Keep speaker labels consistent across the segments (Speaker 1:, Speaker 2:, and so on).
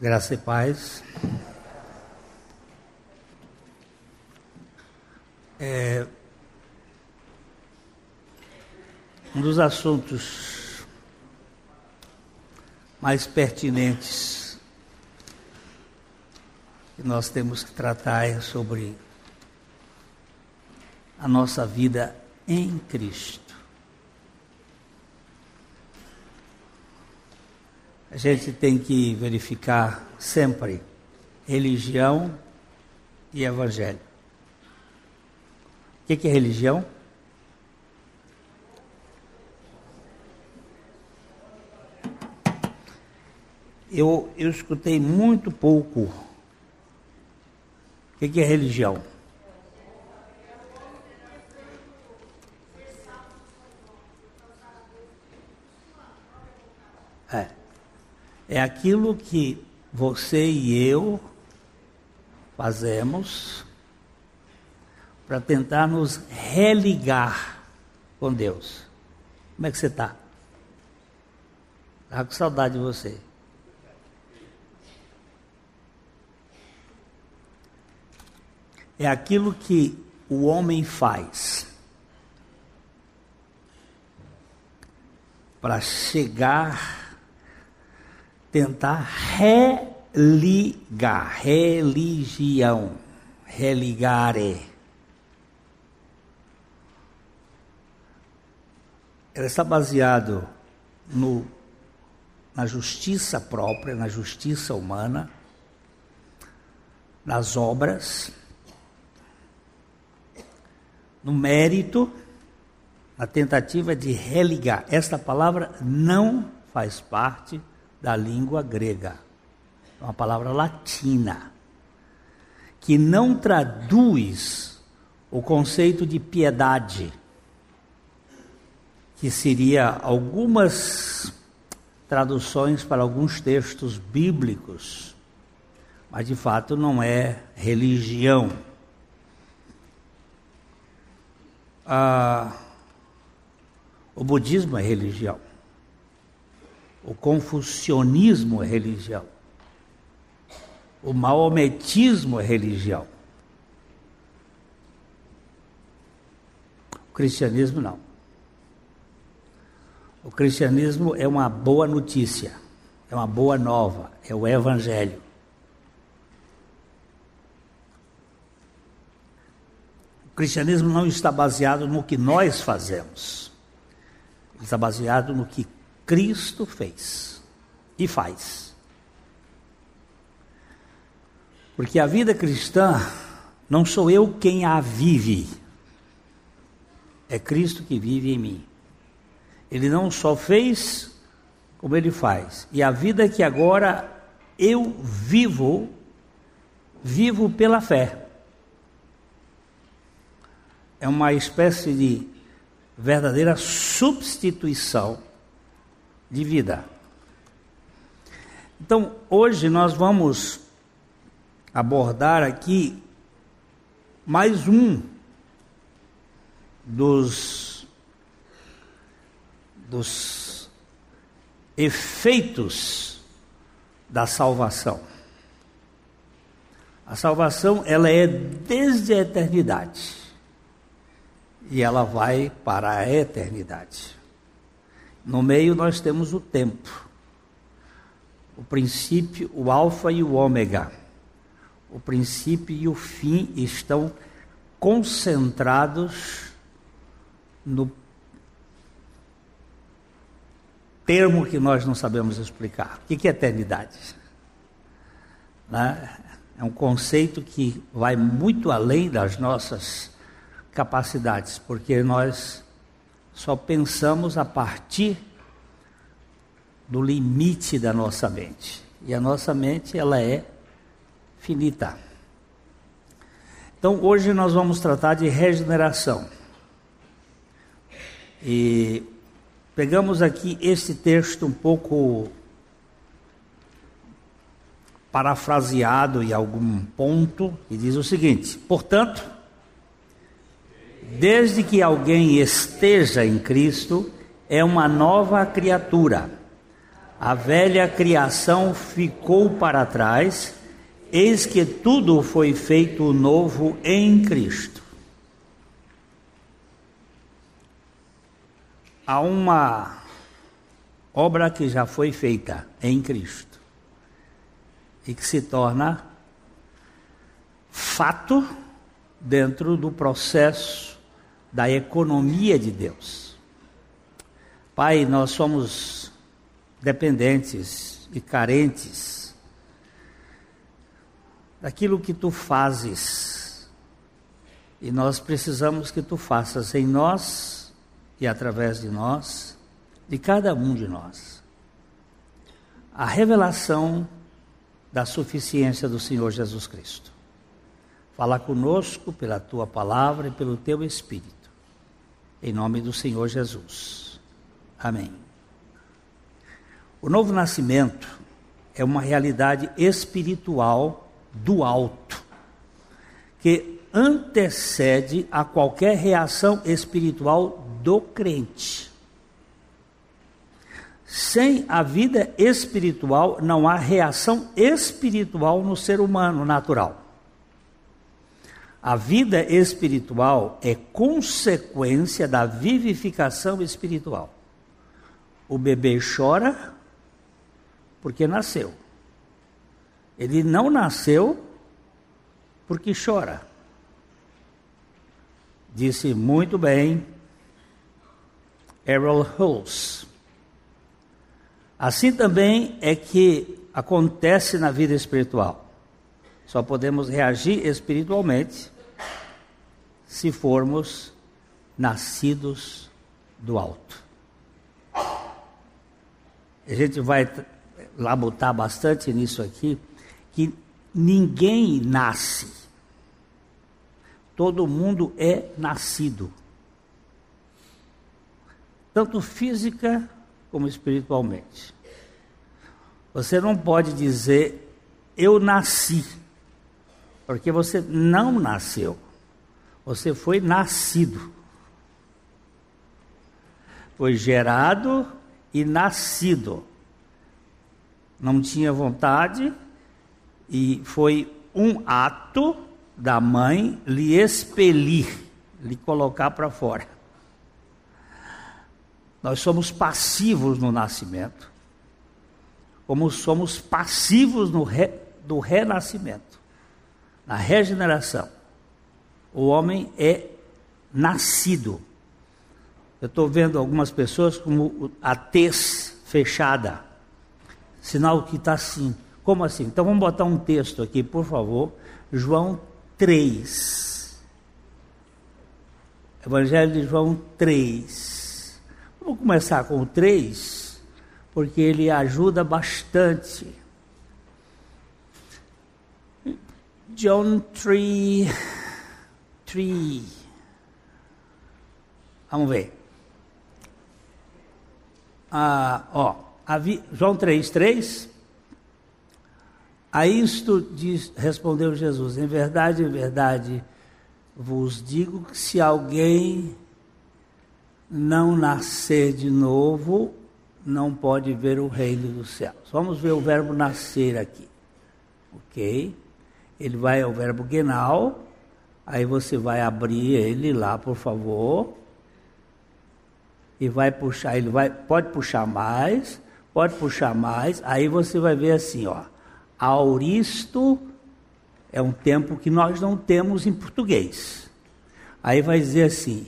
Speaker 1: Graça e paz. É, um dos assuntos mais pertinentes que nós temos que tratar é sobre a nossa vida em Cristo. A gente tem que verificar sempre religião e evangelho. O que, é religião? Eu, eu escutei muito pouco. O que é religião? É aquilo que você e eu fazemos para tentar nos religar com Deus. Como é que você está? Estava com saudade de você. É aquilo que o homem faz para chegar tentar religar, religião, religare. Ela está baseado no, na justiça própria, na justiça humana, nas obras, no mérito, na tentativa de religar. Esta palavra não faz parte da língua grega, é uma palavra latina, que não traduz o conceito de piedade, que seria algumas traduções para alguns textos bíblicos, mas de fato não é religião. Ah, o budismo é religião. O confucionismo é religião. O maometismo é religião. O cristianismo não. O cristianismo é uma boa notícia, é uma boa nova, é o evangelho. O cristianismo não está baseado no que nós fazemos. Está baseado no que Cristo fez e faz. Porque a vida cristã não sou eu quem a vive, é Cristo que vive em mim. Ele não só fez, como ele faz. E a vida que agora eu vivo, vivo pela fé. É uma espécie de verdadeira substituição de vida. Então, hoje nós vamos abordar aqui mais um dos, dos efeitos da salvação. A salvação ela é desde a eternidade e ela vai para a eternidade. No meio nós temos o tempo, o princípio, o alfa e o ômega. O princípio e o fim estão concentrados no termo que nós não sabemos explicar. O que é eternidade? Né? É um conceito que vai muito além das nossas capacidades, porque nós só pensamos a partir do limite da nossa mente. E a nossa mente, ela é finita. Então, hoje nós vamos tratar de regeneração. E pegamos aqui esse texto um pouco parafraseado em algum ponto, e diz o seguinte: portanto, Desde que alguém esteja em Cristo, é uma nova criatura. A velha criação ficou para trás, eis que tudo foi feito novo em Cristo. Há uma obra que já foi feita em Cristo e que se torna fato dentro do processo da economia de Deus. Pai, nós somos dependentes e carentes daquilo que tu fazes. E nós precisamos que tu faças em nós e através de nós, de cada um de nós, a revelação da suficiência do Senhor Jesus Cristo. Fala conosco pela tua palavra e pelo teu Espírito. Em nome do Senhor Jesus. Amém. O novo nascimento é uma realidade espiritual do alto, que antecede a qualquer reação espiritual do crente. Sem a vida espiritual, não há reação espiritual no ser humano natural. A vida espiritual é consequência da vivificação espiritual. O bebê chora porque nasceu. Ele não nasceu porque chora. Disse muito bem Errol Hulse. Assim também é que acontece na vida espiritual. Só podemos reagir espiritualmente se formos nascidos do alto. A gente vai labutar bastante nisso aqui, que ninguém nasce. Todo mundo é nascido. Tanto física como espiritualmente. Você não pode dizer eu nasci, porque você não nasceu. Você foi nascido. Foi gerado e nascido. Não tinha vontade e foi um ato da mãe lhe expelir, lhe colocar para fora. Nós somos passivos no nascimento, como somos passivos no re, do renascimento, na regeneração. O homem é nascido eu estou vendo algumas pessoas como a tez fechada, sinal que está assim. Como assim? Então vamos botar um texto aqui, por favor. João 3. Evangelho de João 3. Vamos começar com o 3, porque ele ajuda bastante. John 3. 3. Vamos ver a, ó, João 3,3. A isto diz, respondeu Jesus: Em verdade, em verdade, vos digo que se alguém não nascer de novo, não pode ver o reino dos céus. Vamos ver o verbo nascer aqui. Ok? Ele vai ao verbo genal. Aí você vai abrir ele lá, por favor e vai puxar, ele vai, pode puxar mais, pode puxar mais, aí você vai ver assim, ó, auristo é um tempo que nós não temos em português. Aí vai dizer assim,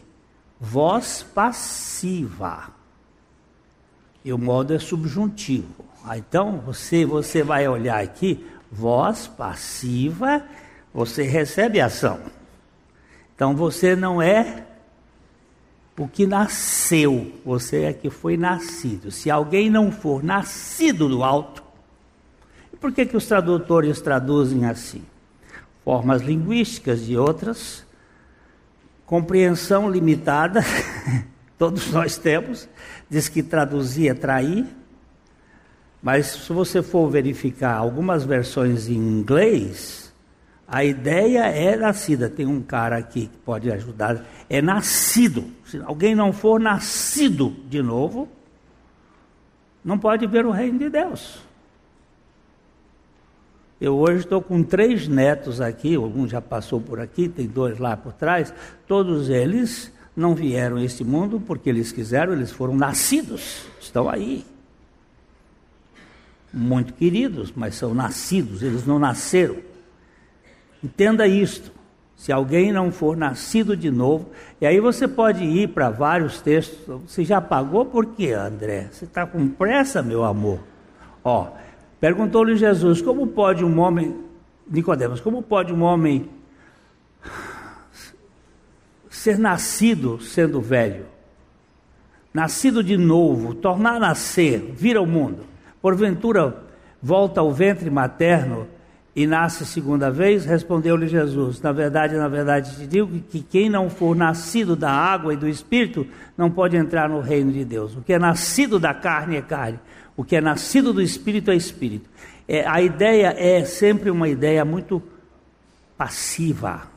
Speaker 1: voz passiva. E o modo é subjuntivo. Ah, então você você vai olhar aqui, voz passiva, você recebe ação. Então você não é o que nasceu, você é que foi nascido. Se alguém não for nascido do alto, por que, que os tradutores traduzem assim? Formas linguísticas e outras, compreensão limitada, todos nós temos, diz que traduzir é trair, mas se você for verificar algumas versões em inglês, a ideia é nascida. Tem um cara aqui que pode ajudar. É nascido. Se alguém não for nascido de novo, não pode ver o reino de Deus. Eu hoje estou com três netos aqui, um já passou por aqui, tem dois lá por trás. Todos eles não vieram a este mundo porque eles quiseram, eles foram nascidos, estão aí. Muito queridos, mas são nascidos, eles não nasceram. Entenda isto. Se alguém não for nascido de novo, e aí você pode ir para vários textos. Você já pagou por quê, André? Você está com pressa, meu amor? Ó, perguntou-lhe Jesus: como pode um homem, Nicodemos, como pode um homem ser nascido sendo velho? Nascido de novo, tornar a nascer, vir ao mundo. Porventura volta ao ventre materno e nasce segunda vez? Respondeu-lhe Jesus: Na verdade, na verdade te digo que quem não for nascido da água e do espírito não pode entrar no reino de Deus. O que é nascido da carne é carne, o que é nascido do espírito é espírito. É, a ideia é sempre uma ideia muito passiva.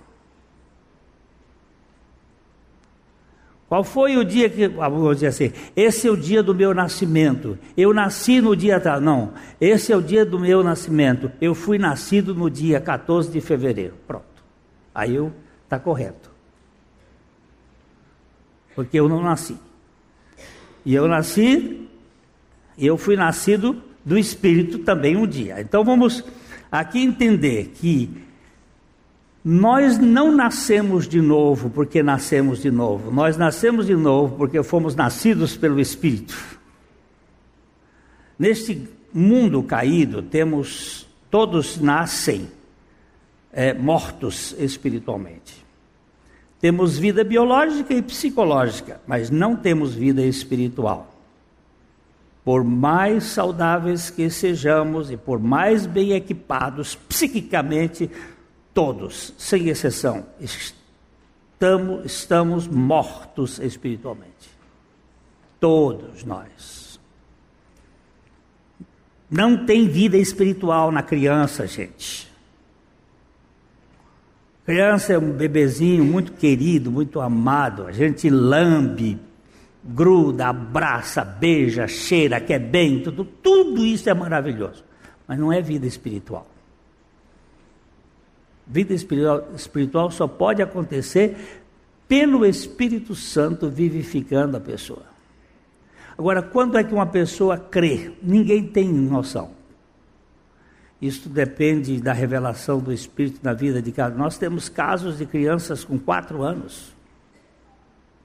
Speaker 1: Qual foi o dia que, ah, vamos dizer assim, esse é o dia do meu nascimento. Eu nasci no dia tal. Não, esse é o dia do meu nascimento. Eu fui nascido no dia 14 de fevereiro. Pronto. Aí eu está correto. Porque eu não nasci. E eu nasci, eu fui nascido do Espírito também um dia. Então vamos aqui entender que nós não nascemos de novo porque nascemos de novo, nós nascemos de novo porque fomos nascidos pelo Espírito. Neste mundo caído, temos, todos nascem é, mortos espiritualmente. Temos vida biológica e psicológica, mas não temos vida espiritual. Por mais saudáveis que sejamos e por mais bem equipados psiquicamente, todos, sem exceção, estamos, estamos mortos espiritualmente. Todos nós. Não tem vida espiritual na criança, gente. Criança é um bebezinho muito querido, muito amado. A gente lambe, gruda, abraça, beija, cheira, quer bem, tudo, tudo isso é maravilhoso. Mas não é vida espiritual. Vida espiritual, só pode acontecer pelo Espírito Santo vivificando a pessoa. Agora, quando é que uma pessoa crê? Ninguém tem noção. Isso depende da revelação do Espírito na vida de cada. Nós temos casos de crianças com quatro anos.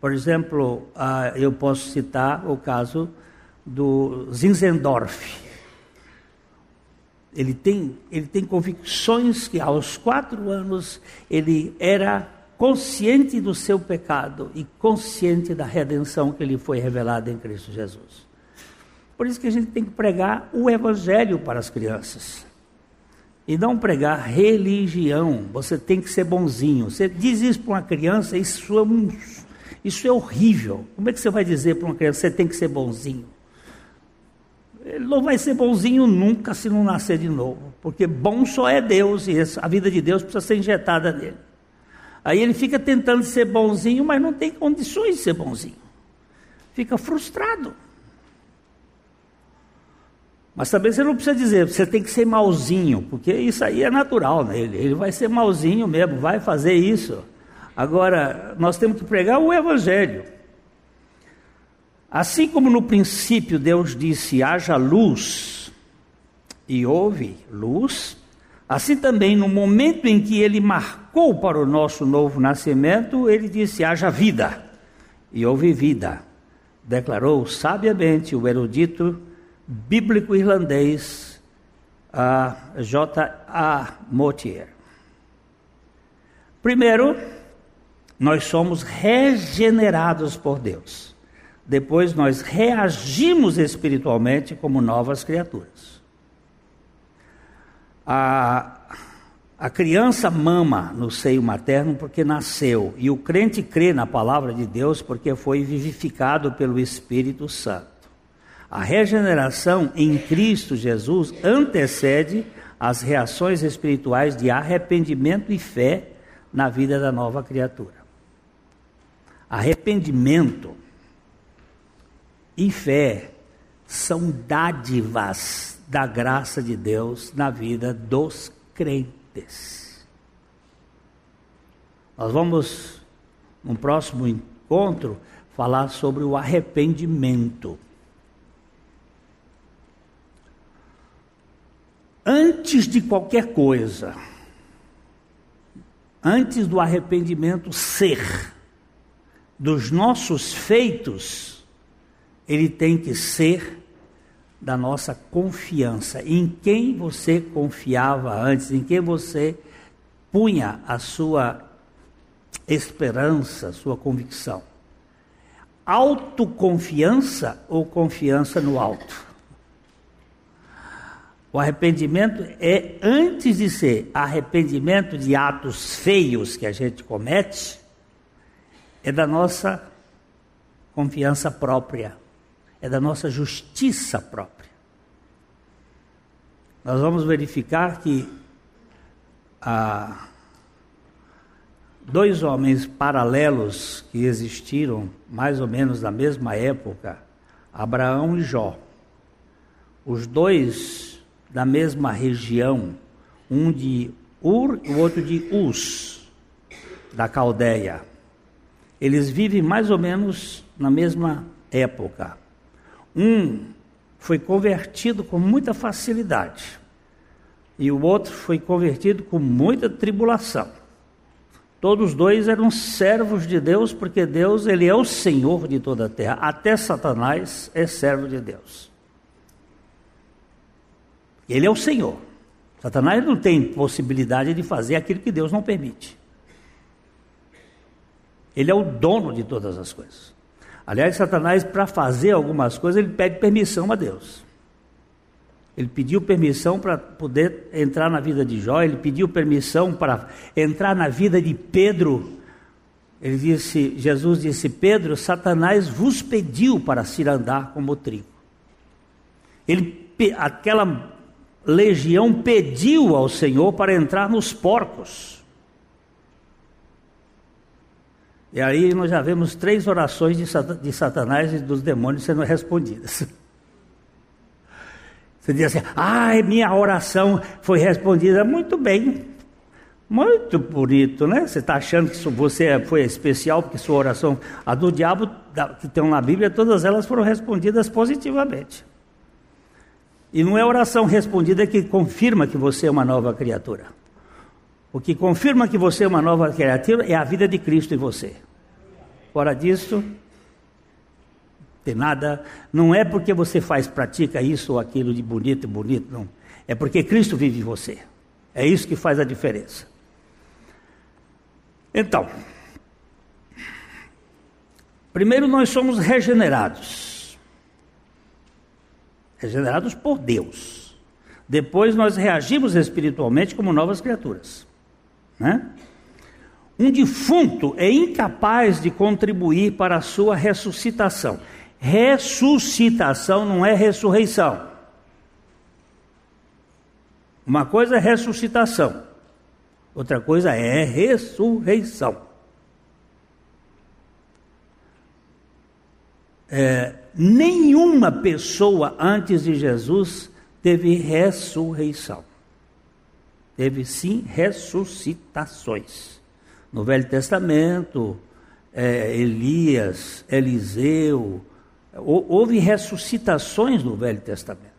Speaker 1: Por exemplo, uh, eu posso citar o caso do Zinzendorf ele tem, ele tem convicções que aos quatro anos ele era consciente do seu pecado e consciente da redenção que lhe foi revelada em Cristo Jesus. Por isso que a gente tem que pregar o Evangelho para as crianças. E não pregar religião. Você tem que ser bonzinho. Você diz isso para uma criança, isso é, um, isso é horrível. Como é que você vai dizer para uma criança, você tem que ser bonzinho? Ele não vai ser bonzinho nunca se não nascer de novo, porque bom só é Deus e a vida de Deus precisa ser injetada nele. Aí ele fica tentando ser bonzinho, mas não tem condições de ser bonzinho. Fica frustrado. Mas também você não precisa dizer, você tem que ser malzinho, porque isso aí é natural nele. Ele vai ser malzinho mesmo, vai fazer isso. Agora, nós temos que pregar o Evangelho. Assim como no princípio Deus disse: haja luz, e houve luz, assim também no momento em que ele marcou para o nosso novo nascimento, ele disse: haja vida, e houve vida. Declarou sabiamente o erudito bíblico irlandês J. A. Motier. Primeiro, nós somos regenerados por Deus depois nós reagimos espiritualmente como novas criaturas. A, a criança mama no seio materno porque nasceu, e o crente crê na palavra de Deus porque foi vivificado pelo Espírito Santo. A regeneração em Cristo Jesus antecede as reações espirituais de arrependimento e fé na vida da nova criatura. Arrependimento e fé são dádivas da graça de Deus na vida dos crentes. Nós vamos, no próximo encontro, falar sobre o arrependimento. Antes de qualquer coisa, antes do arrependimento ser, dos nossos feitos, ele tem que ser da nossa confiança. Em quem você confiava antes, em quem você punha a sua esperança, a sua convicção. Autoconfiança ou confiança no alto? O arrependimento é, antes de ser arrependimento de atos feios que a gente comete, é da nossa confiança própria, é da nossa justiça própria. Nós vamos verificar que ah, dois homens paralelos que existiram mais ou menos na mesma época, Abraão e Jó, os dois da mesma região, um de Ur e o outro de Us, da Caldeia. Eles vivem mais ou menos na mesma época. Um foi convertido com muita facilidade e o outro foi convertido com muita tribulação. Todos dois eram servos de Deus, porque Deus ele é o Senhor de toda a terra. Até Satanás é servo de Deus. Ele é o Senhor. Satanás não tem possibilidade de fazer aquilo que Deus não permite. Ele é o dono de todas as coisas. Aliás, Satanás, para fazer algumas coisas, ele pede permissão a Deus. Ele pediu permissão para poder entrar na vida de Jó, ele pediu permissão para entrar na vida de Pedro. Ele disse, Jesus disse: Pedro, Satanás vos pediu para se andar como trigo. Ele, aquela legião pediu ao Senhor para entrar nos porcos. E aí nós já vemos três orações de Satanás e dos demônios sendo respondidas. Você diz assim, ah, minha oração foi respondida. Muito bem, muito bonito, né? Você está achando que você foi especial porque sua oração, a do diabo, que tem na Bíblia, todas elas foram respondidas positivamente. E não é oração respondida que confirma que você é uma nova criatura. O que confirma que você é uma nova criatura é a vida de Cristo em você. Fora disso, tem nada. Não é porque você faz, pratica isso ou aquilo de bonito e bonito, não. É porque Cristo vive em você. É isso que faz a diferença. Então, primeiro nós somos regenerados regenerados por Deus. Depois nós reagimos espiritualmente como novas criaturas. Né? Um defunto é incapaz de contribuir para a sua ressuscitação. Ressuscitação não é ressurreição. Uma coisa é ressuscitação, outra coisa é ressurreição. É, nenhuma pessoa antes de Jesus teve ressurreição. Teve sim ressuscitações. No Velho Testamento, é, Elias, Eliseu, houve ressuscitações no Velho Testamento.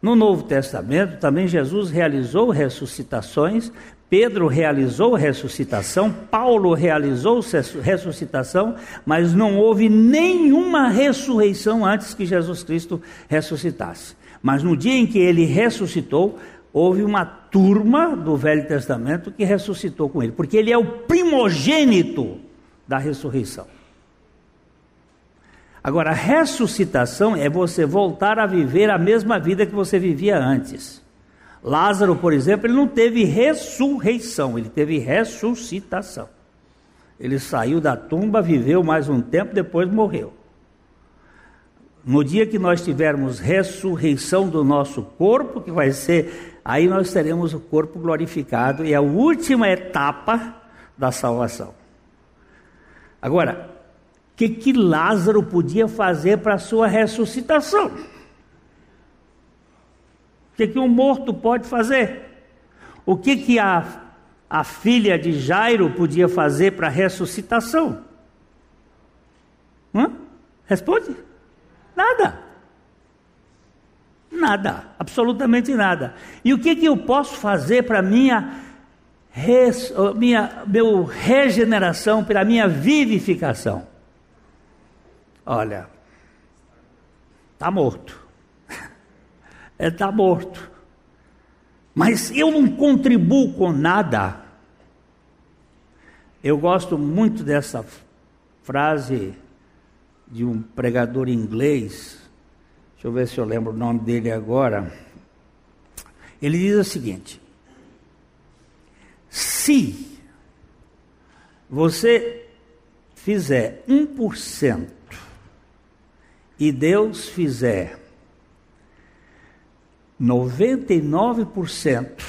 Speaker 1: No Novo Testamento, também Jesus realizou ressuscitações, Pedro realizou ressuscitação, Paulo realizou ressuscitação, mas não houve nenhuma ressurreição antes que Jesus Cristo ressuscitasse. Mas no dia em que ele ressuscitou, houve uma turma do Velho Testamento que ressuscitou com ele, porque ele é o primogênito da ressurreição. Agora, a ressuscitação é você voltar a viver a mesma vida que você vivia antes. Lázaro, por exemplo, ele não teve ressurreição, ele teve ressuscitação. Ele saiu da tumba, viveu mais um tempo, depois morreu. No dia que nós tivermos ressurreição do nosso corpo, que vai ser, aí nós teremos o corpo glorificado e a última etapa da salvação. Agora, o que, que Lázaro podia fazer para a sua ressuscitação? O que, que um morto pode fazer? O que, que a, a filha de Jairo podia fazer para a ressuscitação? Hã? Responde. Nada. Nada, absolutamente nada. E o que, que eu posso fazer para minha, res, minha meu regeneração, para minha vivificação? Olha, está morto. É, está morto. Mas eu não contribuo com nada. Eu gosto muito dessa frase de um pregador inglês, deixa eu ver se eu lembro o nome dele agora. Ele diz o seguinte: se você fizer 1% e Deus fizer 99%,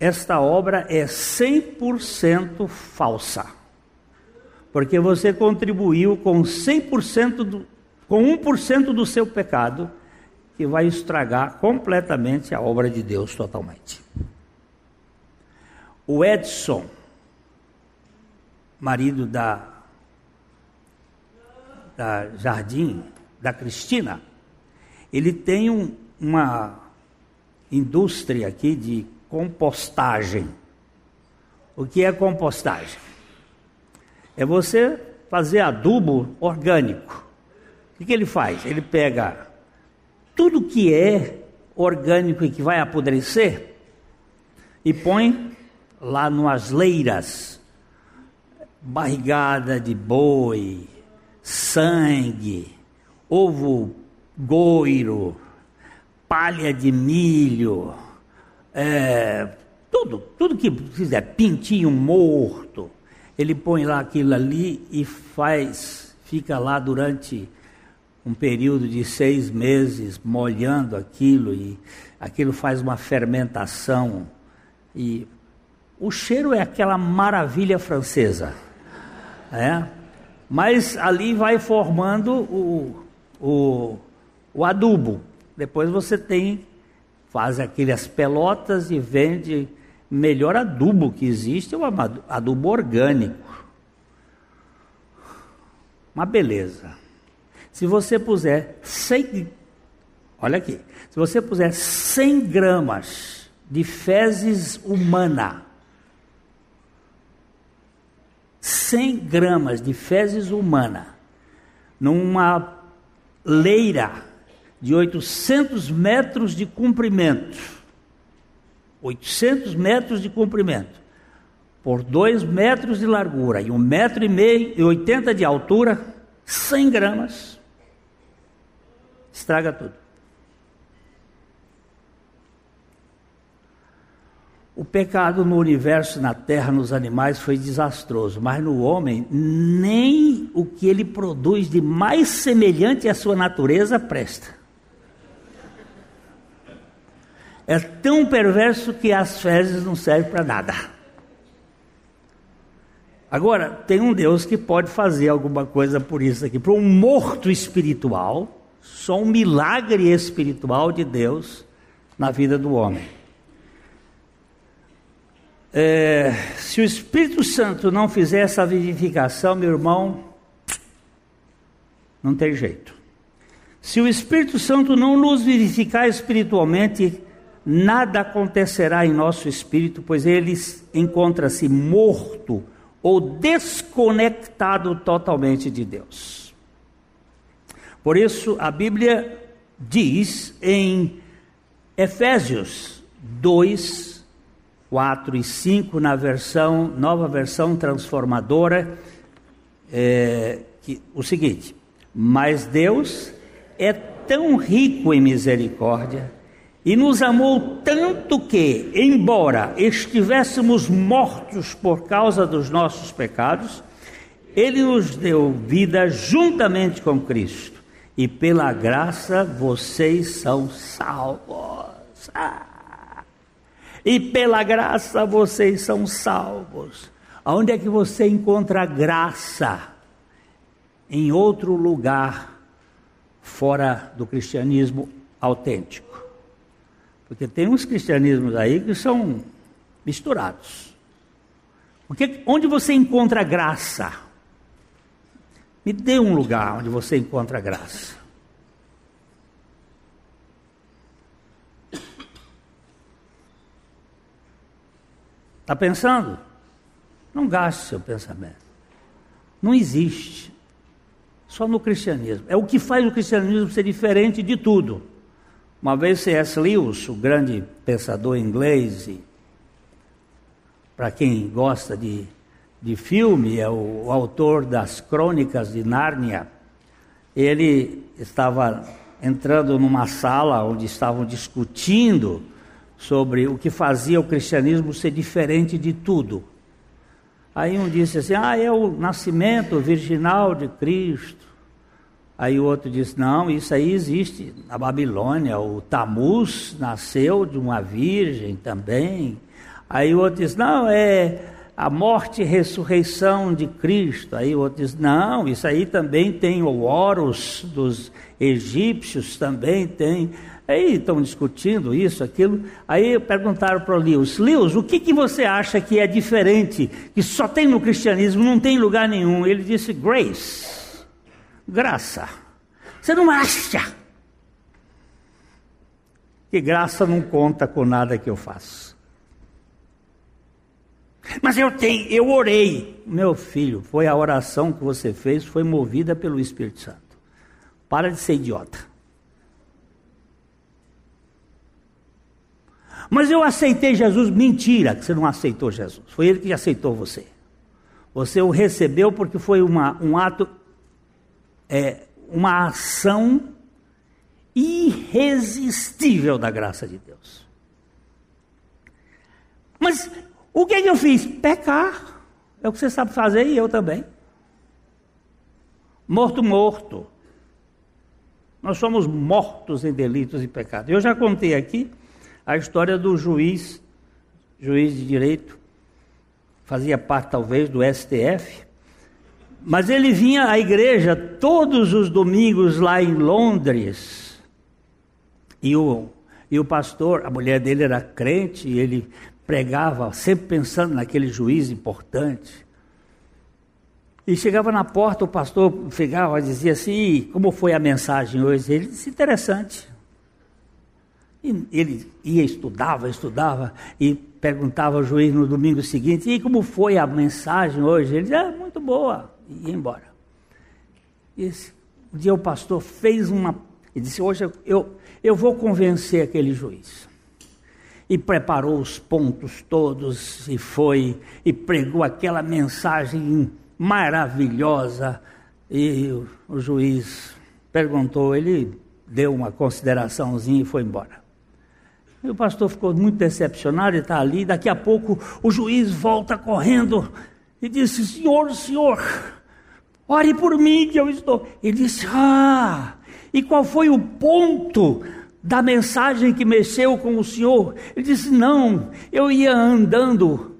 Speaker 1: esta obra é 100% falsa porque você contribuiu com 100% do, com 1% do seu pecado, que vai estragar completamente a obra de Deus totalmente. O Edson, marido da, da Jardim, da Cristina, ele tem um, uma indústria aqui de compostagem. O que é compostagem? É você fazer adubo orgânico. O que, que ele faz? Ele pega tudo que é orgânico e que vai apodrecer e põe lá nas leiras barrigada de boi, sangue, ovo goiro, palha de milho, é, tudo, tudo que quiser, pintinho morto, ele põe lá aquilo ali e faz, fica lá durante um período de seis meses molhando aquilo e aquilo faz uma fermentação e o cheiro é aquela maravilha francesa, é? Mas ali vai formando o, o, o adubo. Depois você tem, faz aquelas pelotas e vende melhor adubo que existe é o adubo orgânico. Uma beleza. Se você puser 100, olha aqui, se você puser 100 gramas de fezes humana, 100 gramas de fezes humana, numa leira de 800 metros de comprimento, 800 metros de comprimento, por 2 metros de largura e 1 metro e meio e 80 de altura, 100 gramas, estraga tudo. O pecado no universo, na terra, nos animais foi desastroso, mas no homem, nem o que ele produz de mais semelhante à sua natureza presta. É tão perverso que as fezes não servem para nada. Agora, tem um Deus que pode fazer alguma coisa por isso aqui. Para um morto espiritual, só um milagre espiritual de Deus na vida do homem. É, se o Espírito Santo não fizer essa vivificação, meu irmão, não tem jeito. Se o Espírito Santo não nos vivificar espiritualmente, nada acontecerá em nosso espírito, pois ele encontra-se morto ou desconectado totalmente de Deus. Por isso, a Bíblia diz em Efésios 2, 4 e 5, na versão, nova versão transformadora, é, que, o seguinte: Mas Deus é tão rico em misericórdia e nos amou tanto que, embora estivéssemos mortos por causa dos nossos pecados, Ele nos deu vida juntamente com Cristo. E pela graça vocês são salvos. Ah! E pela graça vocês são salvos. Aonde é que você encontra graça? Em outro lugar, fora do cristianismo autêntico. Porque tem uns cristianismos aí que são misturados. Porque onde você encontra graça? Me dê um lugar onde você encontra graça. Está pensando? Não gaste seu pensamento. Não existe. Só no cristianismo. É o que faz o cristianismo ser diferente de tudo. Uma vez C.S. Lewis, o grande pensador inglês, para quem gosta de, de filme, é o, o autor das Crônicas de Nárnia, ele estava entrando numa sala onde estavam discutindo sobre o que fazia o cristianismo ser diferente de tudo. Aí um disse assim: ah, é o nascimento virginal de Cristo. Aí o outro disse: não, isso aí existe na Babilônia. O Tamuz nasceu de uma virgem também. Aí o outro disse: não, é a morte e ressurreição de Cristo. Aí o outro diz: não, isso aí também tem o Horus dos egípcios, também tem. Aí estão discutindo isso, aquilo. Aí perguntaram para o Lewis: Lewis, o que, que você acha que é diferente, que só tem no cristianismo, não tem lugar nenhum? Ele disse: grace, graça. Você não acha que graça não conta com nada que eu faço? Mas eu tenho, eu orei. Meu filho, foi a oração que você fez, foi movida pelo Espírito Santo. Para de ser idiota. Mas eu aceitei Jesus. Mentira, que você não aceitou Jesus. Foi ele que aceitou você. Você o recebeu porque foi uma, um ato, é, uma ação irresistível da graça de Deus. Mas o que, que eu fiz? Pecar. É o que você sabe fazer e eu também. Morto, morto. Nós somos mortos em delitos e pecados. Eu já contei aqui a história do juiz, juiz de direito, fazia parte talvez do STF, mas ele vinha à igreja todos os domingos lá em Londres. E o, e o pastor, a mulher dele era crente, e ele pregava sempre pensando naquele juiz importante. E chegava na porta, o pastor pegava e dizia assim: Como foi a mensagem hoje? Ele disse: Interessante. E ele ia, estudava, estudava e perguntava ao juiz no domingo seguinte: e como foi a mensagem hoje? Ele dizia: ah, muito boa, e ia embora. E esse, um dia o pastor fez uma. e disse: hoje eu, eu, vou convencer aquele juiz. E preparou os pontos todos e foi e pregou aquela mensagem maravilhosa. E o, o juiz perguntou, ele deu uma consideraçãozinha e foi embora. E o pastor ficou muito decepcionado está ali. Daqui a pouco o juiz volta correndo e disse: Senhor, senhor, ore por mim que eu estou. Ele disse: Ah, e qual foi o ponto da mensagem que mexeu com o senhor? Ele disse: Não, eu ia andando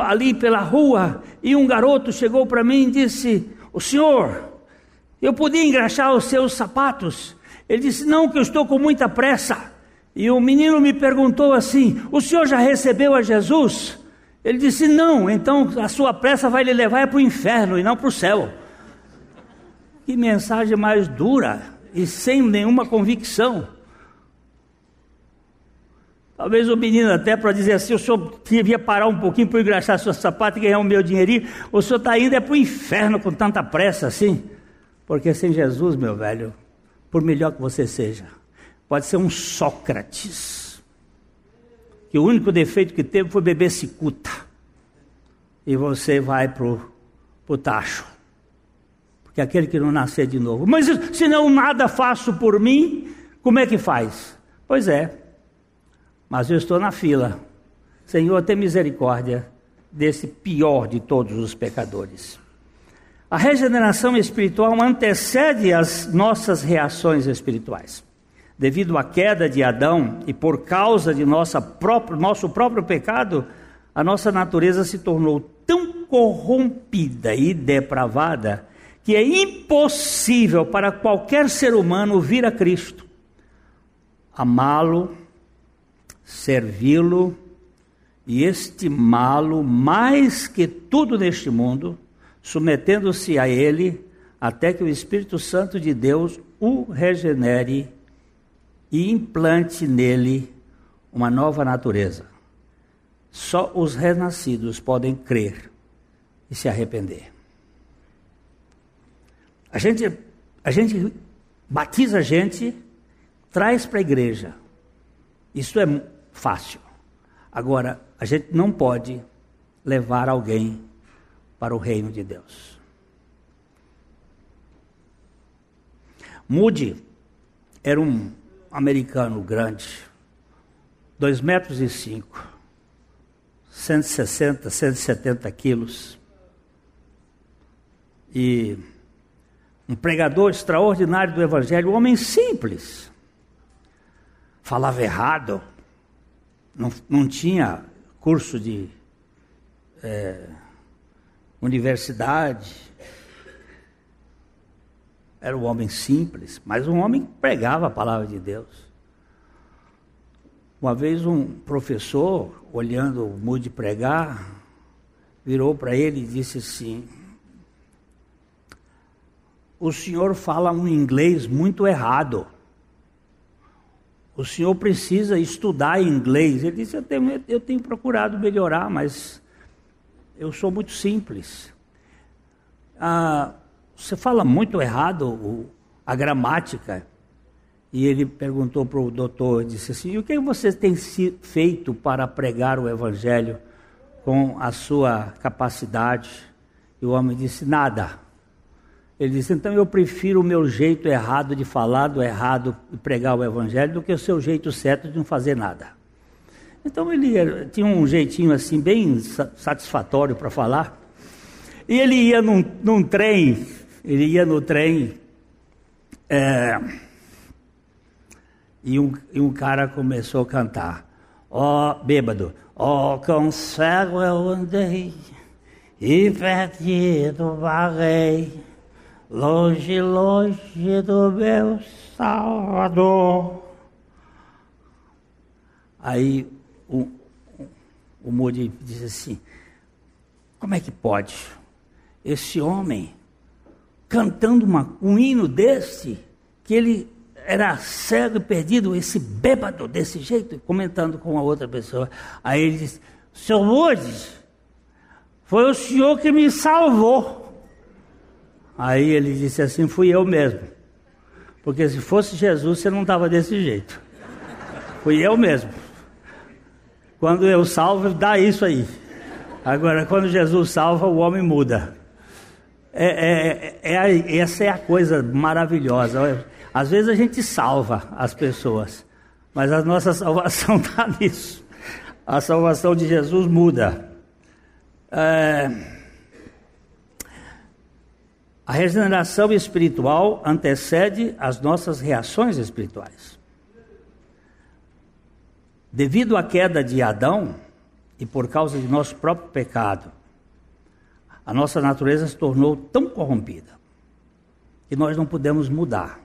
Speaker 1: ali pela rua e um garoto chegou para mim e disse: O senhor, eu podia engraxar os seus sapatos? Ele disse: Não, que eu estou com muita pressa. E o menino me perguntou assim: O senhor já recebeu a Jesus? Ele disse: Não, então a sua pressa vai lhe levar para o inferno e não para o céu. Que mensagem mais dura e sem nenhuma convicção. Talvez o menino até para dizer assim, o senhor devia parar um pouquinho para engraxar seu sapato e ganhar o meu dinheirinho. O senhor está indo é para o inferno com tanta pressa assim. Porque sem Jesus, meu velho, por melhor que você seja, Pode ser um Sócrates, que o único defeito que teve foi beber cicuta. E você vai para o tacho. Porque aquele que não nascer de novo. Mas se não nada faço por mim, como é que faz? Pois é, mas eu estou na fila. Senhor, tem misericórdia desse pior de todos os pecadores. A regeneração espiritual antecede as nossas reações espirituais devido à queda de Adão e por causa de nossa próprio, nosso próprio pecado, a nossa natureza se tornou tão corrompida e depravada que é impossível para qualquer ser humano vir a Cristo, amá-lo servi-lo e estimá-lo mais que tudo neste mundo, submetendo-se a ele, até que o Espírito Santo de Deus o regenere e implante nele uma nova natureza. Só os renascidos podem crer e se arrepender. A gente, a gente batiza a gente, traz para a igreja. Isso é fácil. Agora, a gente não pode levar alguém para o reino de Deus. Moody era um americano grande, dois metros e cinco, 160, 170 quilos. E um pregador extraordinário do Evangelho, um homem simples. Falava errado, não, não tinha curso de é, universidade. Era um homem simples, mas um homem que pregava a palavra de Deus. Uma vez um professor, olhando o Moody pregar, virou para ele e disse assim: O senhor fala um inglês muito errado. O senhor precisa estudar inglês. Ele disse: Eu tenho, eu tenho procurado melhorar, mas eu sou muito simples. Ah, você fala muito errado o, a gramática. E ele perguntou para o doutor, disse assim, e o que você tem feito para pregar o evangelho com a sua capacidade? E o homem disse, nada. Ele disse, então eu prefiro o meu jeito errado de falar, do errado de pregar o evangelho, do que o seu jeito certo de não fazer nada. Então ele tinha um jeitinho assim, bem satisfatório para falar. E ele ia num, num trem ele ia no trem é, e, um, e um cara começou a cantar. Ó, oh, bêbado, ó, oh, com cego eu andei e perdido vaguei, longe, longe do meu Salvador. Aí o, o, Moody disse assim: como é que pode? Esse homem cantando uma, um hino desse, que ele era cego e perdido, esse bêbado desse jeito, comentando com a outra pessoa. Aí ele disse: Seu Lourdes, foi o senhor que me salvou. Aí ele disse assim: Fui eu mesmo. Porque se fosse Jesus, você não estava desse jeito. Fui eu mesmo. Quando eu salvo, dá isso aí. Agora, quando Jesus salva, o homem muda. É, é, é, é, essa é a coisa maravilhosa. Às vezes a gente salva as pessoas, mas a nossa salvação está nisso. A salvação de Jesus muda. É, a regeneração espiritual antecede as nossas reações espirituais. Devido à queda de Adão e por causa de nosso próprio pecado, a nossa natureza se tornou tão corrompida que nós não podemos mudar.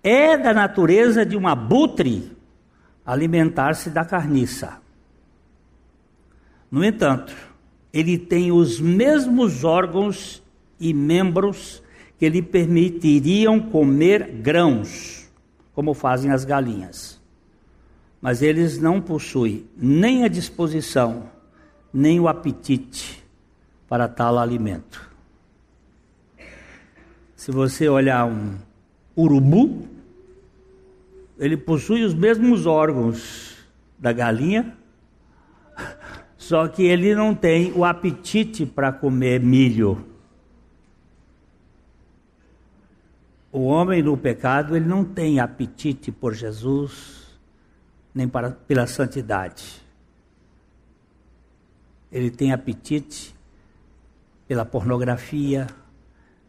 Speaker 1: É da natureza de um abutre alimentar-se da carniça. No entanto, ele tem os mesmos órgãos e membros que lhe permitiriam comer grãos, como fazem as galinhas. Mas eles não possuem nem a disposição, nem o apetite para tal alimento. Se você olhar um urubu, ele possui os mesmos órgãos da galinha, só que ele não tem o apetite para comer milho. O homem no pecado, ele não tem apetite por Jesus, nem para, pela santidade. Ele tem apetite pela pornografia,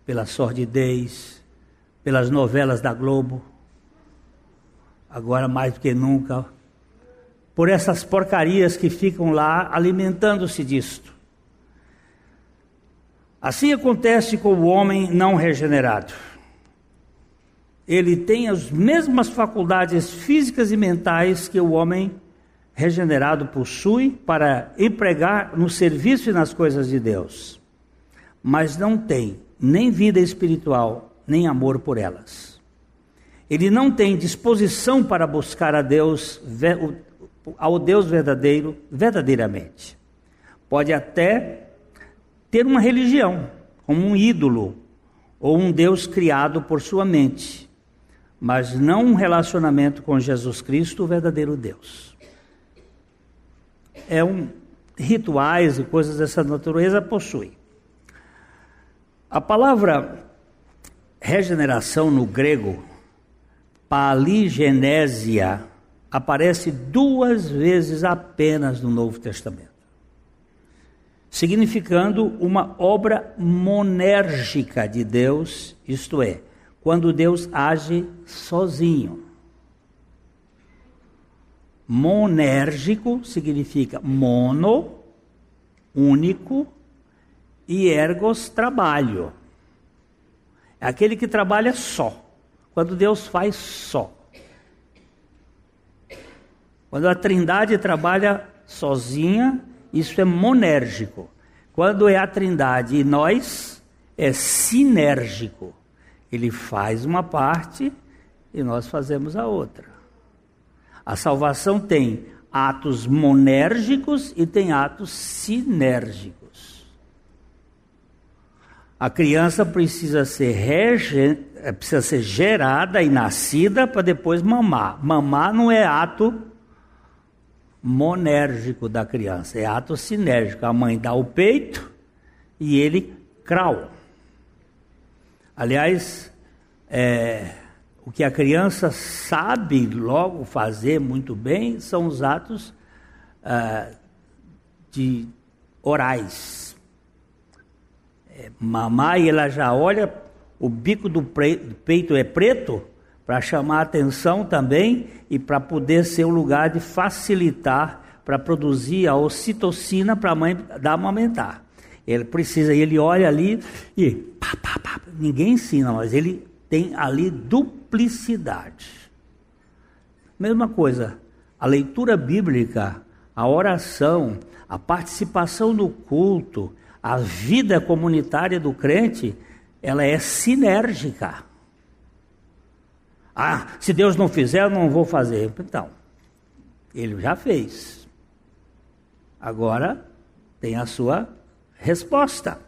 Speaker 1: pela sordidez, pelas novelas da Globo, agora mais do que nunca, por essas porcarias que ficam lá alimentando-se disto. Assim acontece com o homem não regenerado. Ele tem as mesmas faculdades físicas e mentais que o homem regenerado possui para empregar no serviço e nas coisas de Deus, mas não tem nem vida espiritual, nem amor por elas. Ele não tem disposição para buscar a Deus, ao Deus verdadeiro, verdadeiramente. Pode até ter uma religião, como um ídolo, ou um Deus criado por sua mente, mas não um relacionamento com Jesus Cristo, o verdadeiro Deus. É um rituais e coisas dessa natureza possui. A palavra regeneração no grego, paligenésia, aparece duas vezes apenas no Novo Testamento, significando uma obra monérgica de Deus, isto é, quando Deus age sozinho. Monérgico significa mono, único, e ergos, trabalho. É aquele que trabalha só. Quando Deus faz só. Quando a Trindade trabalha sozinha, isso é monérgico. Quando é a Trindade e nós, é sinérgico. Ele faz uma parte e nós fazemos a outra. A salvação tem atos monérgicos e tem atos sinérgicos. A criança precisa ser, rege... Eh, precisa ser gerada e nascida para depois mamar. Mamar não é ato monérgico da criança, é ato sinérgico. A mãe dá o peito e ele crau. Aliás, é, o que a criança sabe logo fazer muito bem são os atos ah, de orais. É, mamar, ela já olha, o bico do, pre, do peito é preto, para chamar atenção também e para poder ser um lugar de facilitar para produzir a ocitocina para a mãe dar amamentar. Ele precisa, ele olha ali e pá, pá, pá. ninguém ensina, mas ele tem ali duplicidade. Mesma coisa, a leitura bíblica, a oração, a participação no culto, a vida comunitária do crente, ela é sinérgica. Ah, se Deus não fizer, eu não vou fazer. Então, ele já fez. Agora tem a sua resposta.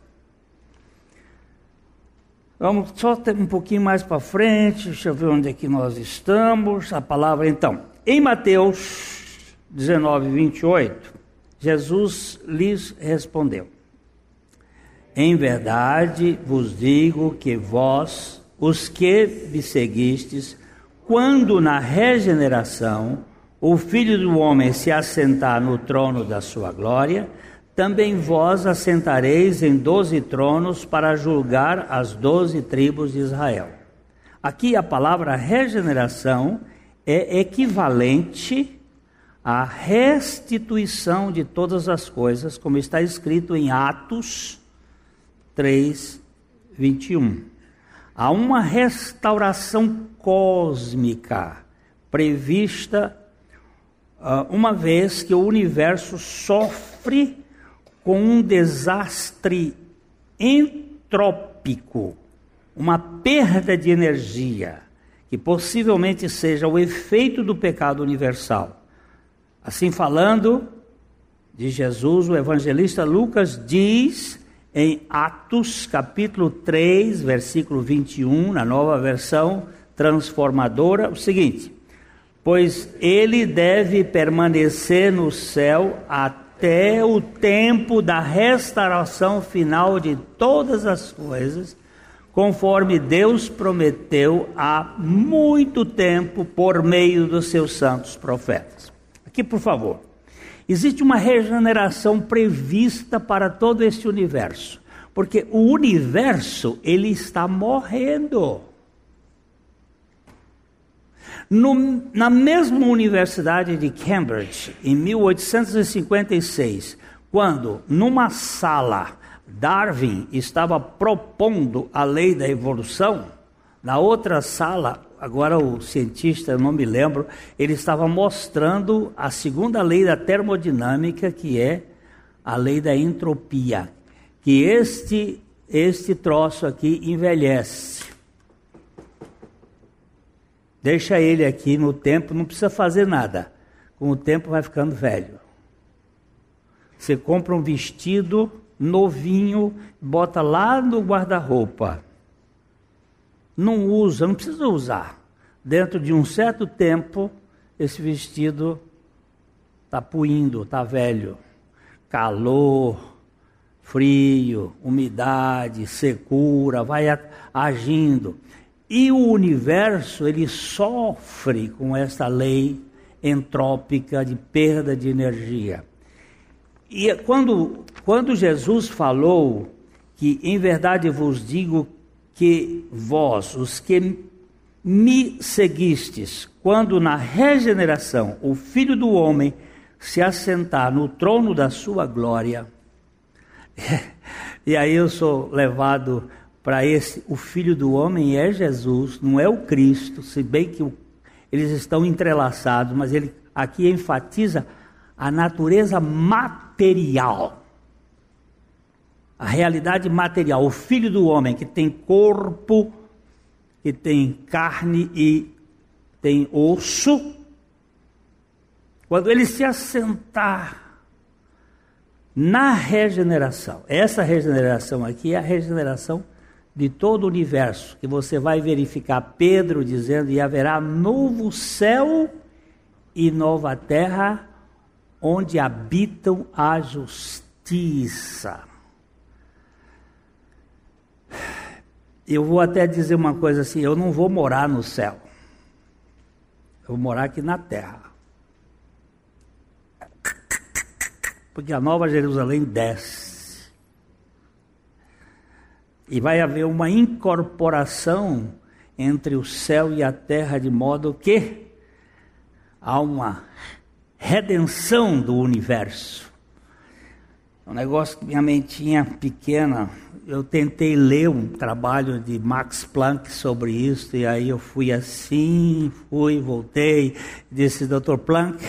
Speaker 1: Vamos só um pouquinho mais para frente, deixa eu ver onde é que nós estamos. A palavra então. Em Mateus 19, 28, Jesus lhes respondeu: Em verdade vos digo que vós, os que me seguistes, quando na regeneração o Filho do Homem se assentar no trono da sua glória, também vós assentareis em doze tronos para julgar as doze tribos de Israel. Aqui a palavra regeneração é equivalente à restituição de todas as coisas, como está escrito em Atos 3, 21. Há uma restauração cósmica prevista uh, uma vez que o universo sofre com um desastre entrópico, uma perda de energia, que possivelmente seja o efeito do pecado universal. Assim falando de Jesus, o evangelista Lucas diz em Atos capítulo 3, versículo 21, na nova versão transformadora, o seguinte: Pois ele deve permanecer no céu até até o tempo da restauração final de todas as coisas, conforme Deus prometeu há muito tempo por meio dos seus santos profetas. Aqui, por favor. Existe uma regeneração prevista para todo este universo, porque o universo ele está morrendo. No, na mesma Universidade de Cambridge, em 1856, quando numa sala Darwin estava propondo a lei da evolução, na outra sala agora o cientista, eu não me lembro, ele estava mostrando a segunda lei da termodinâmica, que é a lei da entropia, que este este troço aqui envelhece. Deixa ele aqui no tempo, não precisa fazer nada. Com o tempo vai ficando velho. Você compra um vestido novinho, bota lá no guarda-roupa. Não usa, não precisa usar. Dentro de um certo tempo, esse vestido está puindo, está velho. Calor, frio, umidade, secura, vai agindo. E o universo, ele sofre com essa lei entrópica de perda de energia. E quando, quando Jesus falou que em verdade vos digo que vós, os que me seguistes, quando na regeneração o Filho do Homem se assentar no trono da sua glória, e aí eu sou levado para esse, o Filho do Homem é Jesus, não é o Cristo, se bem que o, eles estão entrelaçados, mas ele aqui enfatiza a natureza material. A realidade material, o Filho do Homem que tem corpo, que tem carne e tem osso, quando ele se assentar na regeneração. Essa regeneração aqui é a regeneração de todo o universo, que você vai verificar Pedro dizendo: e haverá novo céu e nova terra, onde habitam a justiça. Eu vou até dizer uma coisa assim: eu não vou morar no céu, eu vou morar aqui na terra. porque a Nova Jerusalém desce. E vai haver uma incorporação entre o céu e a terra, de modo que há uma redenção do universo. É um negócio que minha mentinha pequena, eu tentei ler um trabalho de Max Planck sobre isso, e aí eu fui assim, fui, voltei, disse, doutor Planck,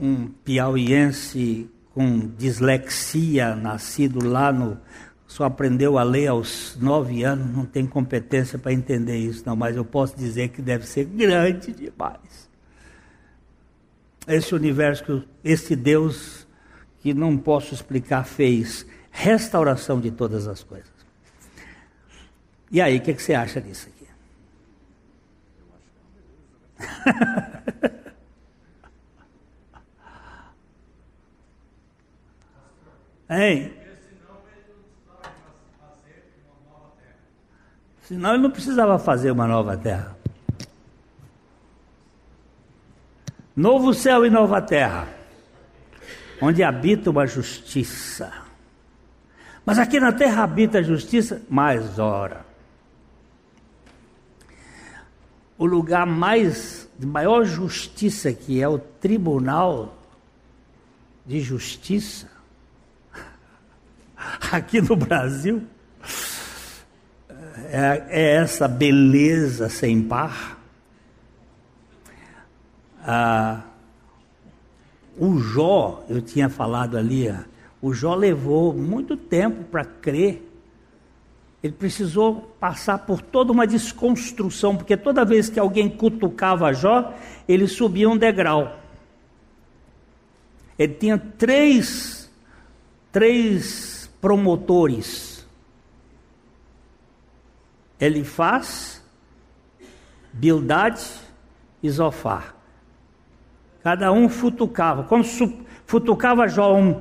Speaker 1: um piauiense com dislexia, nascido lá no. Só aprendeu a ler aos nove anos, não tem competência para entender isso, não, mas eu posso dizer que deve ser grande demais. Esse universo, esse Deus que não posso explicar, fez restauração de todas as coisas. E aí, o que, que você acha disso aqui? Hein? Senão ele não precisava fazer uma nova terra. Novo céu e nova terra, onde habita uma justiça. Mas aqui na terra habita a justiça, mais ora. O lugar mais de maior justiça que é o tribunal de justiça aqui no Brasil é, é essa beleza sem par. Ah, o Jó, eu tinha falado ali, o Jó levou muito tempo para crer. Ele precisou passar por toda uma desconstrução, porque toda vez que alguém cutucava Jó, ele subia um degrau. Ele tinha três, três promotores. Elifaz, Bildade e Zofar. Cada um futucava. Quando futucava Jó um,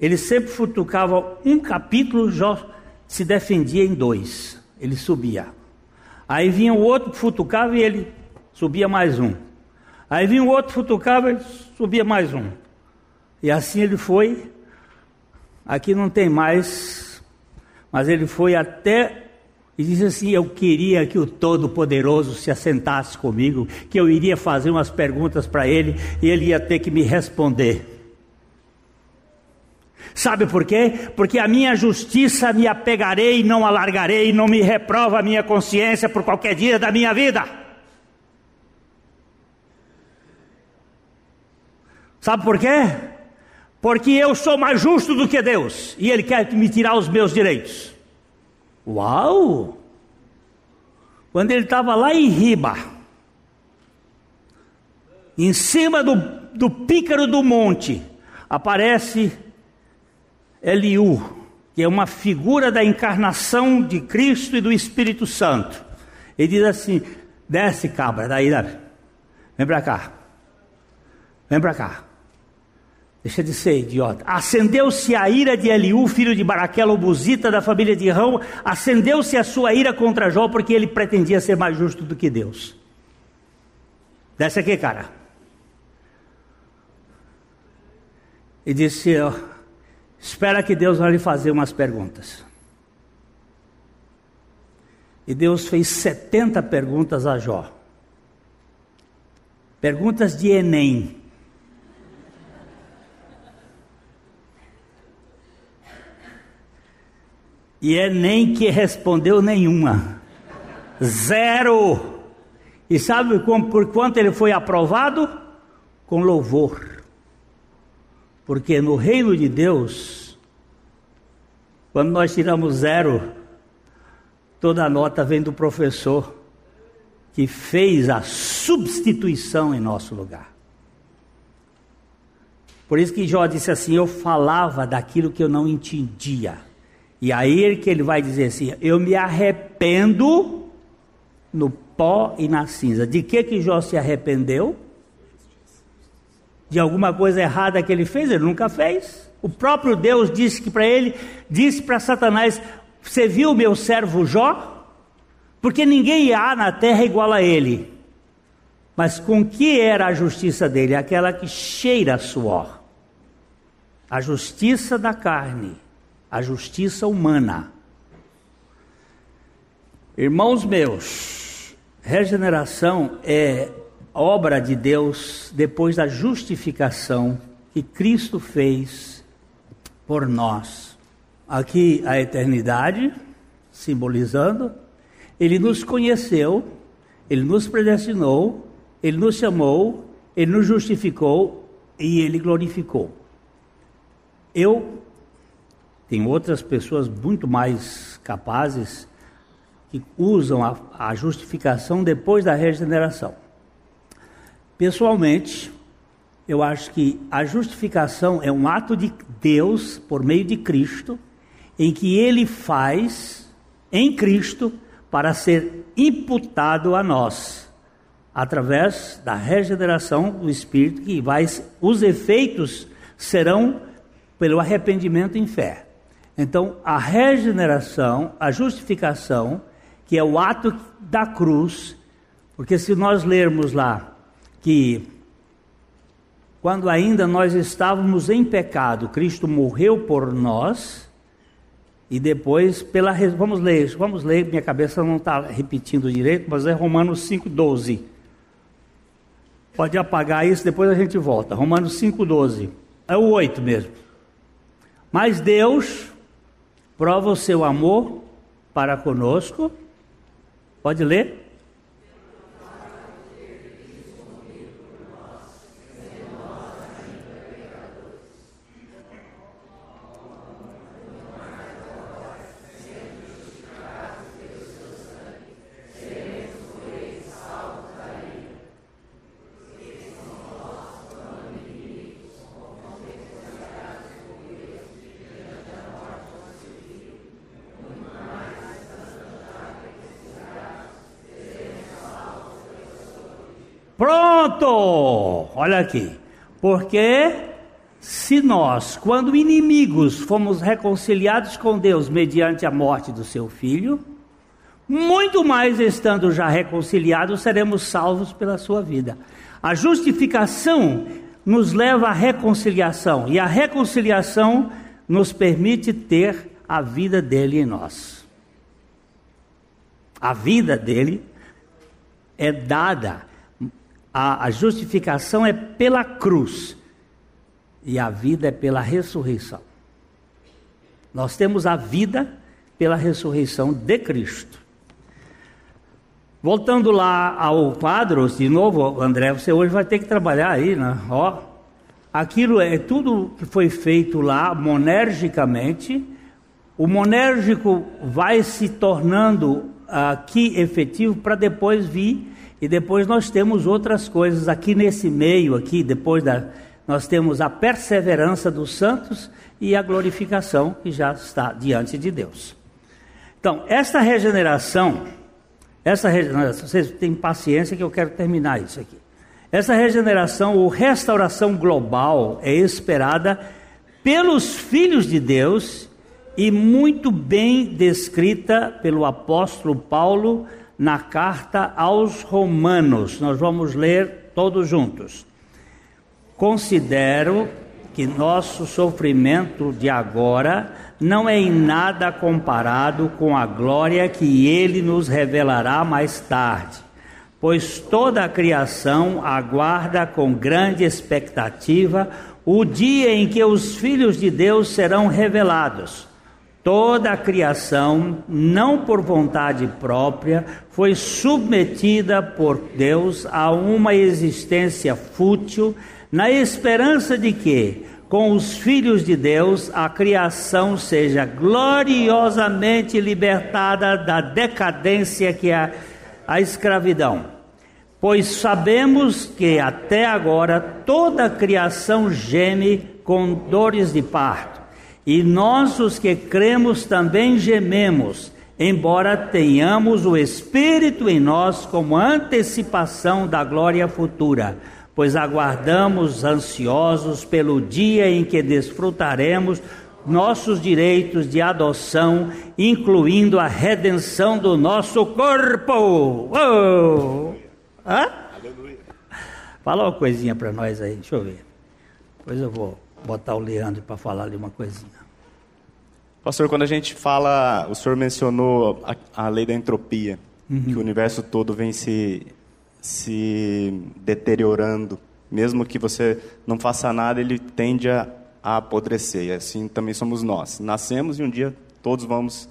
Speaker 1: ele sempre futucava um capítulo, Jó se defendia em dois. Ele subia. Aí vinha o outro, futucava e ele subia mais um. Aí vinha o outro, futucava e subia mais um. E assim ele foi aqui não tem mais, mas ele foi até e disse assim: Eu queria que o Todo-Poderoso se assentasse comigo, que eu iria fazer umas perguntas para ele e ele ia ter que me responder. Sabe por quê? Porque a minha justiça me apegarei, não alargarei, não me reprova a minha consciência por qualquer dia da minha vida. Sabe por quê? Porque eu sou mais justo do que Deus e Ele quer me tirar os meus direitos. Uau! Quando ele estava lá em Riba, em cima do, do pícaro do monte, aparece Eliú, que é uma figura da encarnação de Cristo e do Espírito Santo. Ele diz assim: desce cabra, daí, daí. vem para cá, vem para cá. Deixa de ser idiota. Acendeu-se a ira de Eliú, filho de Baraquel, obusita da família de Rão. Acendeu-se a sua ira contra Jó, porque ele pretendia ser mais justo do que Deus. Desce aqui, cara. E disse: Espera que Deus vai lhe fazer umas perguntas. E Deus fez 70 perguntas a Jó. Perguntas de Enem. E é nem que respondeu nenhuma. Zero. E sabe por quanto ele foi aprovado? Com louvor. Porque no reino de Deus, quando nós tiramos zero, toda a nota vem do professor que fez a substituição em nosso lugar. Por isso que Jó disse assim: Eu falava daquilo que eu não entendia e aí que ele vai dizer assim: Eu me arrependo no pó e na cinza. De que que Jó se arrependeu? De alguma coisa errada que ele fez? Ele nunca fez. O próprio Deus disse que para ele, disse para Satanás: Você viu meu servo Jó? Porque ninguém há na terra igual a ele. Mas com que era a justiça dele? Aquela que cheira suor. A justiça da carne a justiça humana. Irmãos meus, regeneração é obra de Deus depois da justificação que Cristo fez por nós. Aqui a eternidade, simbolizando, ele nos conheceu, ele nos predestinou, ele nos chamou, ele nos justificou e ele glorificou. Eu tem outras pessoas muito mais capazes que usam a, a justificação depois da regeneração. Pessoalmente, eu acho que a justificação é um ato de Deus por meio de Cristo, em que ele faz em Cristo para ser imputado a nós, através da regeneração do Espírito, que vai, os efeitos serão pelo arrependimento em fé. Então, a regeneração, a justificação, que é o ato da cruz, porque se nós lermos lá que quando ainda nós estávamos em pecado, Cristo morreu por nós, e depois, pela vamos ler, vamos ler, minha cabeça não está repetindo direito, mas é Romanos 5,12. Pode apagar isso, depois a gente volta. Romanos 5,12. É o 8 mesmo. Mas Deus, prova o seu amor para conosco. Pode ler? Pronto! Olha aqui. Porque se nós, quando inimigos, fomos reconciliados com Deus mediante a morte do seu filho, muito mais estando já reconciliados, seremos salvos pela sua vida. A justificação nos leva à reconciliação, e a reconciliação nos permite ter a vida dele em nós. A vida dele é dada a, a justificação é pela cruz e a vida é pela ressurreição. Nós temos a vida pela ressurreição de Cristo. Voltando lá ao quadro, de novo, André, você hoje vai ter que trabalhar aí, né? Ó, aquilo é tudo que foi feito lá monergicamente. O monérgico vai se tornando aqui efetivo para depois vir e depois nós temos outras coisas aqui nesse meio aqui, depois da nós temos a perseverança dos santos e a glorificação que já está diante de Deus. Então, essa regeneração, essa regeneração, vocês têm paciência que eu quero terminar isso aqui. Essa regeneração ou restauração global é esperada pelos filhos de Deus e muito bem descrita pelo apóstolo Paulo na carta aos Romanos. Nós vamos ler todos juntos. Considero que nosso sofrimento de agora não é em nada comparado com a glória que ele nos revelará mais tarde, pois toda a criação aguarda com grande expectativa o dia em que os filhos de Deus serão revelados. Toda a criação, não por vontade própria, foi submetida por Deus a uma existência fútil, na esperança de que, com os filhos de Deus, a criação seja gloriosamente libertada da decadência que é a escravidão. Pois sabemos que até agora toda a criação geme com dores de parto. E nós, os que cremos, também gememos, embora tenhamos o Espírito em nós como antecipação da glória futura, pois aguardamos ansiosos pelo dia em que desfrutaremos nossos direitos de adoção, incluindo a redenção do nosso corpo. Oh! Hã? Fala uma coisinha para nós aí, deixa eu ver. Depois eu vou botar o Leandro para falar ali uma coisinha.
Speaker 2: Pastor, quando a gente fala, o senhor mencionou a, a lei da entropia, uhum. que o universo todo vem se, se deteriorando. Mesmo que você não faça nada, ele tende a, a apodrecer. E assim também somos nós. Nascemos e um dia todos vamos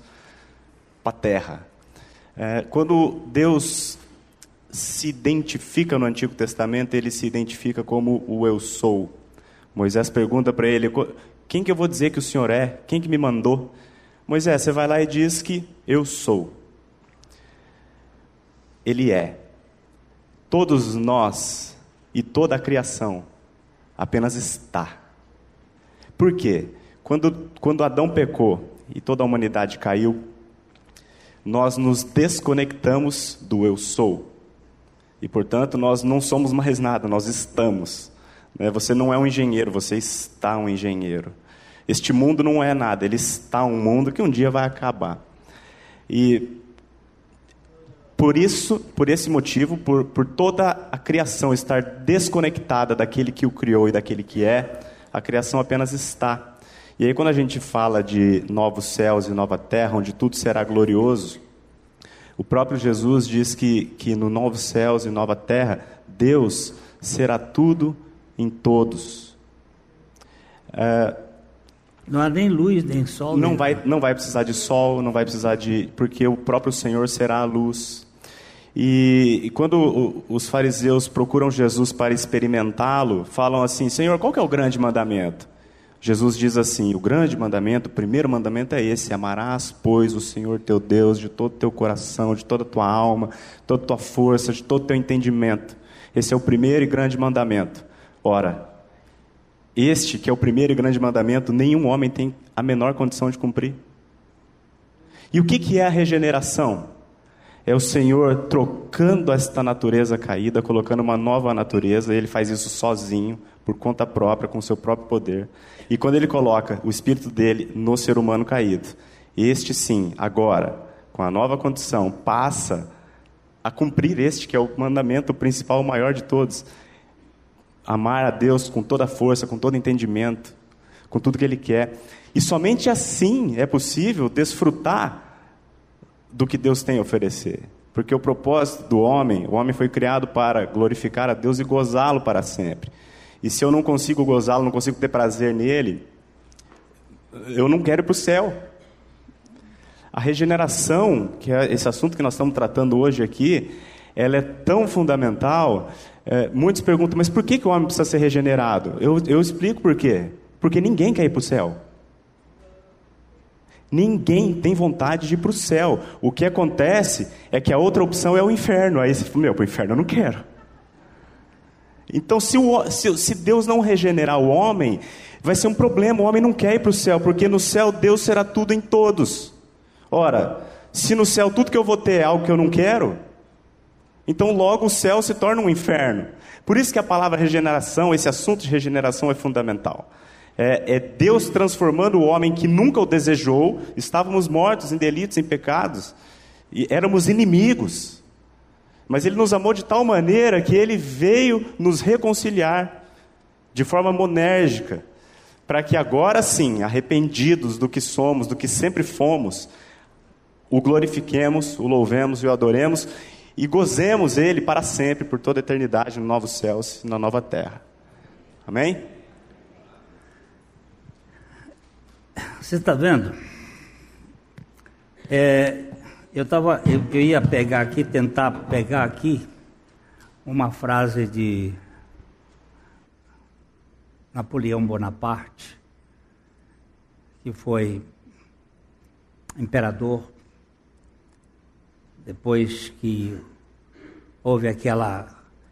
Speaker 2: para a terra. É, quando Deus se identifica no Antigo Testamento, ele se identifica como o eu sou. Moisés pergunta para ele: Quem que eu vou dizer que o Senhor é? Quem que me mandou? Moisés, você vai lá e diz que eu sou. Ele é. Todos nós e toda a criação apenas está. Por quê? Quando, quando Adão pecou e toda a humanidade caiu, nós nos desconectamos do eu sou. E portanto, nós não somos mais nada, nós estamos. Né? Você não é um engenheiro, você está um engenheiro. Este mundo não é nada, ele está um mundo que um dia vai acabar. E por isso, por esse motivo, por, por toda a criação estar desconectada daquele que o criou e daquele que é, a criação apenas está. E aí, quando a gente fala de novos céus e nova terra, onde tudo será glorioso, o próprio Jesus diz que, que no novos céus e nova terra, Deus será tudo em todos.
Speaker 1: É, não há nem luz, nem sol.
Speaker 2: Não, nem vai, não vai precisar de sol, não vai precisar de. Porque o próprio Senhor será a luz. E, e quando o, os fariseus procuram Jesus para experimentá-lo, falam assim: Senhor, qual que é o grande mandamento? Jesus diz assim: o grande mandamento, o primeiro mandamento é esse: amarás, pois, o Senhor teu Deus de todo o teu coração, de toda a tua alma, toda a tua força, de todo o teu entendimento. Esse é o primeiro e grande mandamento. Ora, este que é o primeiro e grande mandamento, nenhum homem tem a menor condição de cumprir. E o que, que é a regeneração? É o Senhor trocando esta natureza caída, colocando uma nova natureza, ele faz isso sozinho, por conta própria, com seu próprio poder. E quando ele coloca o espírito dele no ser humano caído, este sim, agora, com a nova condição, passa a cumprir este que é o mandamento principal, o maior de todos, amar a Deus com toda força, com todo entendimento, com tudo que Ele quer. E somente assim é possível desfrutar do que Deus tem a oferecer. Porque o propósito do homem, o homem foi criado para glorificar a Deus e gozá-lo para sempre. E se eu não consigo gozá-lo, não consigo ter prazer nele, eu não quero ir para o céu. A regeneração, que é esse assunto que nós estamos tratando hoje aqui, ela é tão fundamental. É, muitos perguntam, mas por que, que o homem precisa ser regenerado? Eu, eu explico por quê. Porque ninguém quer ir para o céu. Ninguém tem vontade de ir para o céu. O que acontece é que a outra opção é o inferno. Aí você fala, meu, para o inferno eu não quero. Então, se, o, se, se, Deus não regenerar o homem, vai ser um problema. O homem não quer ir para o céu, porque no céu Deus será tudo em todos. Ora, se no céu tudo que eu vou ter é algo que eu não quero, então logo o céu se torna um inferno. Por isso que a palavra regeneração, esse assunto de regeneração é fundamental. É, é Deus transformando o homem que nunca o desejou, estávamos mortos em delitos, em pecados, e éramos inimigos. Mas Ele nos amou de tal maneira que Ele veio nos reconciliar de forma monérgica, para que agora sim, arrependidos do que somos, do que sempre fomos, o glorifiquemos, o louvemos e o adoremos e gozemos Ele para sempre, por toda a eternidade, no novos céus e na nova terra. Amém?
Speaker 1: Você está vendo? É, eu, tava, eu, eu ia pegar aqui, tentar pegar aqui uma frase de Napoleão Bonaparte, que foi imperador depois que houve aquela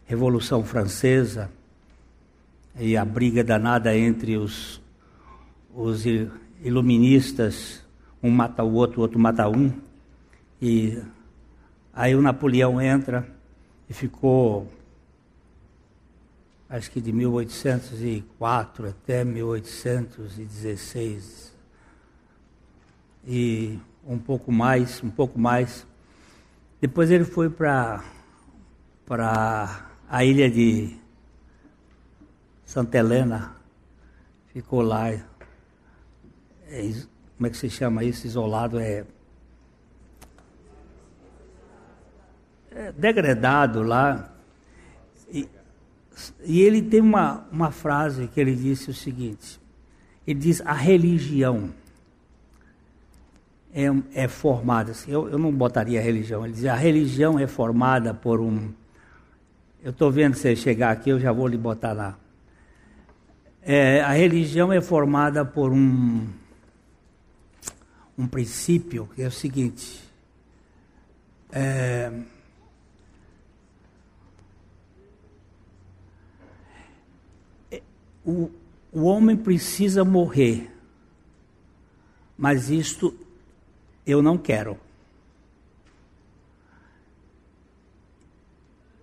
Speaker 1: Revolução Francesa e a briga danada entre os, os iluministas, um mata o outro, o outro mata um, e aí o Napoleão entra e ficou, acho que de 1804 até 1816, e um pouco mais, um pouco mais, depois ele foi para a ilha de Santa Helena, ficou lá. É, como é que se chama isso? Isolado é, é degradado lá. E, e ele tem uma, uma frase que ele disse o seguinte: ele diz a religião é, é formada, assim, eu, eu não botaria religião, ele dizia, a religião é formada por um. Eu estou vendo você chegar aqui, eu já vou lhe botar lá. É, a religião é formada por um, um princípio que é o seguinte. É, é o, o homem precisa morrer, mas isto eu não quero.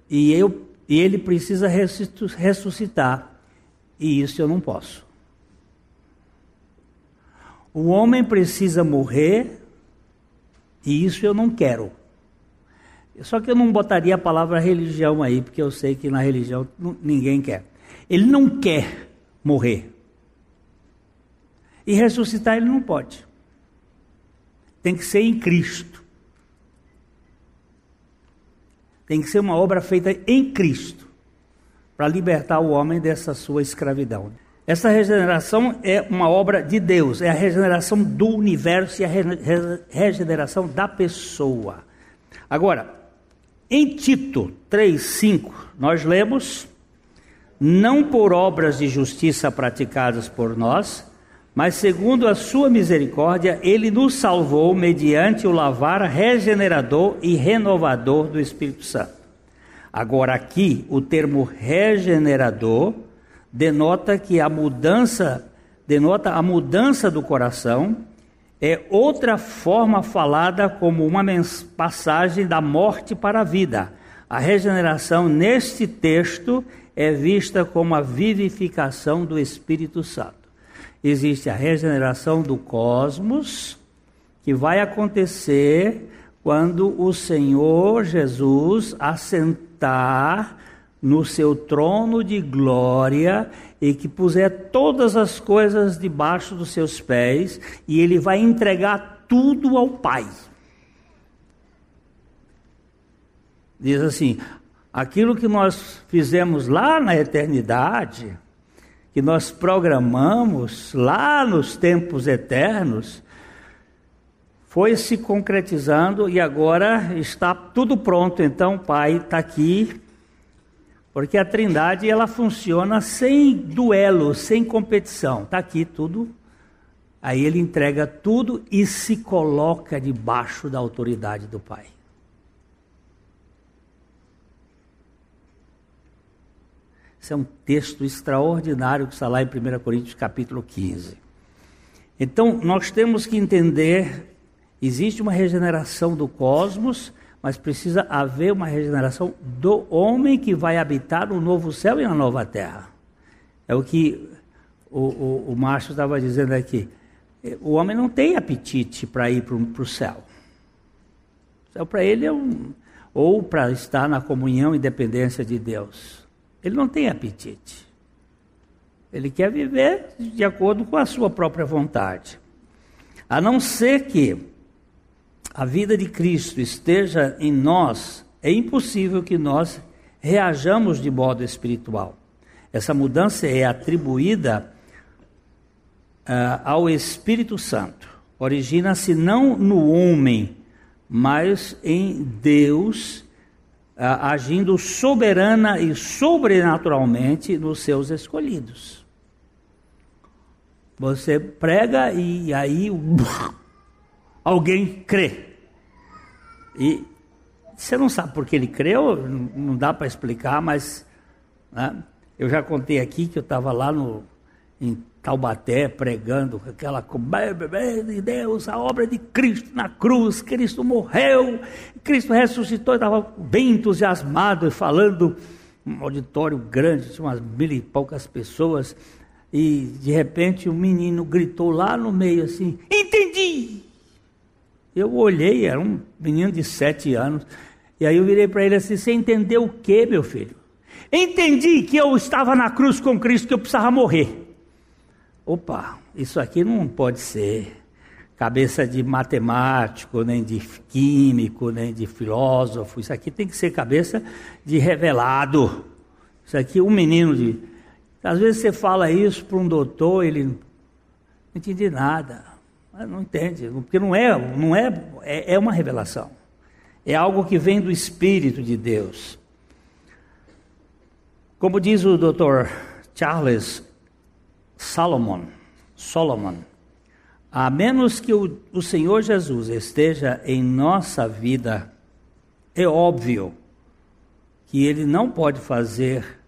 Speaker 1: E, eu, e ele precisa ressuscitar, e isso eu não posso. O homem precisa morrer, e isso eu não quero. Só que eu não botaria a palavra religião aí, porque eu sei que na religião ninguém quer. Ele não quer morrer. E ressuscitar ele não pode tem que ser em Cristo. Tem que ser uma obra feita em Cristo para libertar o homem dessa sua escravidão. Essa regeneração é uma obra de Deus, é a regeneração do universo e a regeneração da pessoa. Agora, em Tito 3:5, nós lemos: não por obras de justiça praticadas por nós, mas segundo a sua misericórdia, ele nos salvou mediante o lavar regenerador e renovador do Espírito Santo. Agora, aqui, o termo regenerador denota que a mudança, denota a mudança do coração, é outra forma falada como uma passagem da morte para a vida. A regeneração neste texto é vista como a vivificação do Espírito Santo existe a regeneração do cosmos, que vai acontecer quando o Senhor Jesus assentar no seu trono de glória e que puser todas as coisas debaixo dos seus pés, e ele vai entregar tudo ao Pai. Diz assim: aquilo que nós fizemos lá na eternidade, que nós programamos lá nos tempos eternos, foi se concretizando e agora está tudo pronto. Então, Pai está aqui, porque a Trindade ela funciona sem duelo, sem competição. Está aqui tudo. Aí ele entrega tudo e se coloca debaixo da autoridade do Pai. Esse é um texto extraordinário que está lá em 1 Coríntios capítulo 15. Então, nós temos que entender Existe uma regeneração do cosmos, mas precisa haver uma regeneração do homem que vai habitar no novo céu e na nova terra. É o que o, o, o Márcio estava dizendo aqui. O homem não tem apetite para ir para o céu. O céu para ele é um. Ou para estar na comunhão e dependência de Deus. Ele não tem apetite. Ele quer viver de acordo com a sua própria vontade. A não ser que a vida de Cristo esteja em nós, é impossível que nós reajamos de modo espiritual. Essa mudança é atribuída uh, ao Espírito Santo. Origina-se não no homem, mas em Deus, agindo soberana e sobrenaturalmente nos seus escolhidos. Você prega e aí alguém crê. E você não sabe por que ele creu, não dá para explicar, mas né, eu já contei aqui que eu estava lá no, em Taubaté pregando aquela de Deus, a obra de Cristo na cruz, Cristo morreu, Cristo ressuscitou, estava bem entusiasmado falando, um auditório grande, tinha umas mil e poucas pessoas, e de repente um menino gritou lá no meio assim: Entendi! Eu olhei, era um menino de sete anos, e aí eu virei para ele assim: Você entendeu o que, meu filho? Entendi que eu estava na cruz com Cristo, que eu precisava morrer. Opa, isso aqui não pode ser cabeça de matemático, nem de químico, nem de filósofo. Isso aqui tem que ser cabeça de revelado. Isso aqui, um menino de. Às vezes você fala isso para um doutor, ele não entendi nada. Não entende, porque não é, não é, é, é uma revelação. É algo que vem do Espírito de Deus. Como diz o Dr. Charles Salomon, Solomon, a menos que o, o Senhor Jesus esteja em nossa vida, é óbvio que Ele não pode fazer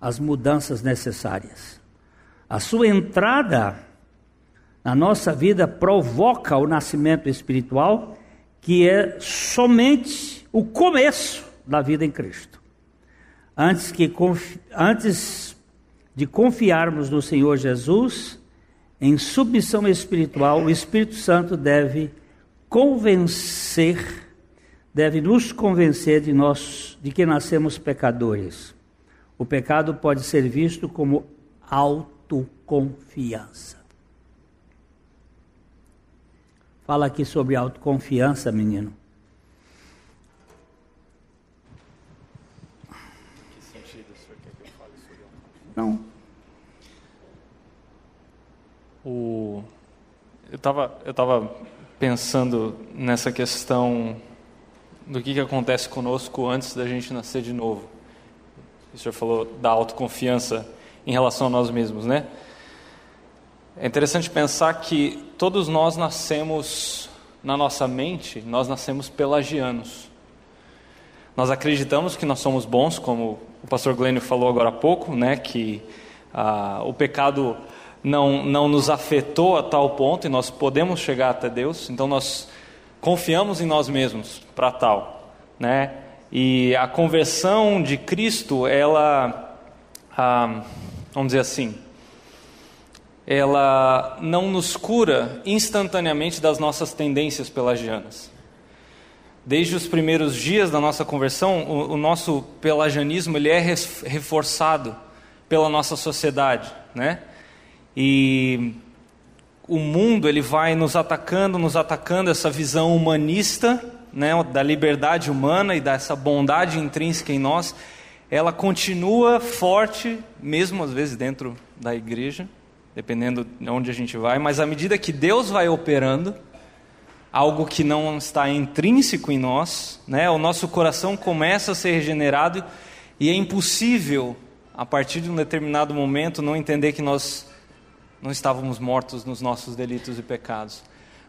Speaker 1: as mudanças necessárias. A sua entrada na nossa vida provoca o nascimento espiritual, que é somente o começo da vida em Cristo. Antes, que, antes de confiarmos no Senhor Jesus, em submissão espiritual, o Espírito Santo deve convencer, deve nos convencer de nós, de que nascemos pecadores. O pecado pode ser visto como autoconfiança. Fala aqui sobre autoconfiança, menino. Que sentido o senhor quer que eu fale sobre Não.
Speaker 3: O... Eu estava eu tava pensando nessa questão do que, que acontece conosco antes da gente nascer de novo. O senhor falou da autoconfiança em relação a nós mesmos, né? É interessante pensar que todos nós nascemos na nossa mente, nós nascemos pelagianos. Nós acreditamos que nós somos bons, como o pastor Glênio falou agora há pouco, né, que ah, o pecado não, não nos afetou a tal ponto e nós podemos chegar até Deus, então nós confiamos em nós mesmos para tal. Né? E a conversão de Cristo, ela, ah, vamos dizer assim, ela não nos cura instantaneamente das nossas tendências pelagianas. Desde os primeiros dias da nossa conversão, o, o nosso pelagianismo ele é reforçado pela nossa sociedade, né? E o mundo ele vai nos atacando, nos atacando essa visão humanista, né, da liberdade humana e dessa bondade intrínseca em nós, ela continua forte, mesmo às vezes dentro da igreja, dependendo de onde a gente vai, mas à medida que Deus vai operando, algo que não está intrínseco em nós, né? O nosso coração começa a ser regenerado e é impossível a partir de um determinado momento não entender que nós não estávamos mortos nos nossos delitos e pecados.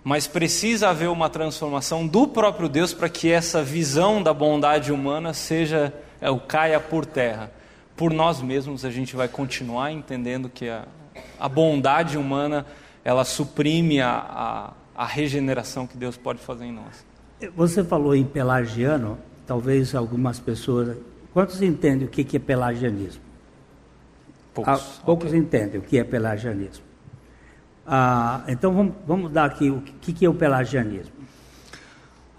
Speaker 3: Mas precisa haver uma transformação do próprio Deus para que essa visão da bondade humana seja é, o caia por terra. Por nós mesmos a gente vai continuar entendendo que a, a bondade humana ela suprime a, a, a regeneração que Deus pode fazer em nós.
Speaker 1: Você falou em pelagiano, talvez algumas pessoas. Quantos entendem o que é pelagianismo?
Speaker 3: Poucos.
Speaker 1: Ah, poucos okay. entendem o que é pelagianismo. Ah, então vamos, vamos dar aqui o que, que é o pelagianismo.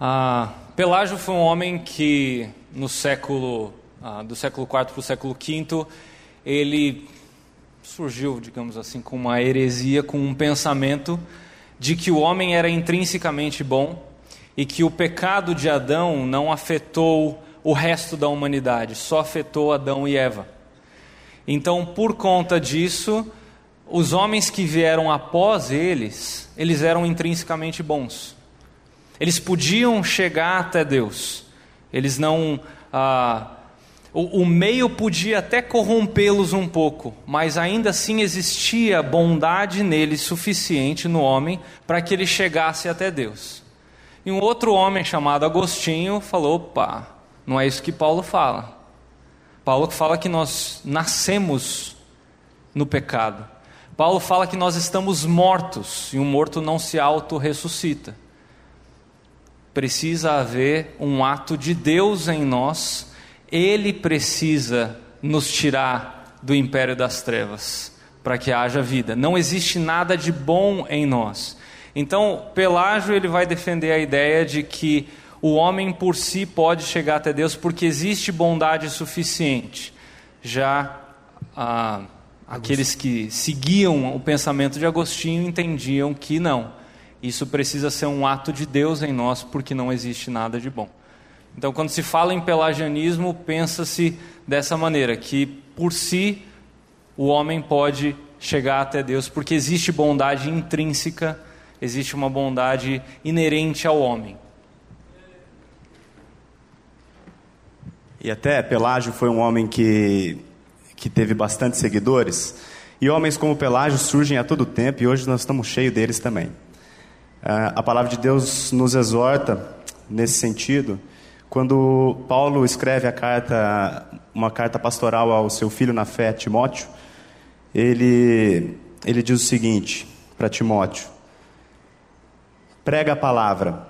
Speaker 3: Ah, Pelágio foi um homem que no século ah, do século IV para o século V ele surgiu, digamos assim, com uma heresia, com um pensamento de que o homem era intrinsecamente bom e que o pecado de Adão não afetou o resto da humanidade, só afetou Adão e Eva. Então, por conta disso, os homens que vieram após eles, eles eram intrinsecamente bons. Eles podiam chegar até Deus. Eles não. Ah, o, o meio podia até corrompê-los um pouco, mas ainda assim existia bondade neles suficiente no homem para que ele chegasse até Deus. E um outro homem chamado Agostinho falou: opa, não é isso que Paulo fala. Paulo fala que nós nascemos no pecado. Paulo fala que nós estamos mortos e um morto não se auto-ressuscita. Precisa haver um ato de Deus em nós, ele precisa nos tirar do império das trevas para que haja vida. Não existe nada de bom em nós. Então, Pelágio ele vai defender a ideia de que o homem por si pode chegar até Deus porque existe bondade suficiente. Já ah, aqueles que seguiam o pensamento de Agostinho entendiam que não. Isso precisa ser um ato de Deus em nós porque não existe nada de bom. Então, quando se fala em pelagianismo, pensa-se dessa maneira, que por si o homem pode chegar até Deus, porque existe bondade intrínseca, existe uma bondade inerente ao homem.
Speaker 2: E até Pelágio foi um homem que, que teve bastante seguidores. E homens como Pelágio surgem a todo tempo e hoje nós estamos cheios deles também. Uh, a palavra de Deus nos exorta nesse sentido quando Paulo escreve a carta, uma carta pastoral ao seu filho na fé, Timóteo. Ele, ele diz o seguinte para Timóteo: prega a palavra,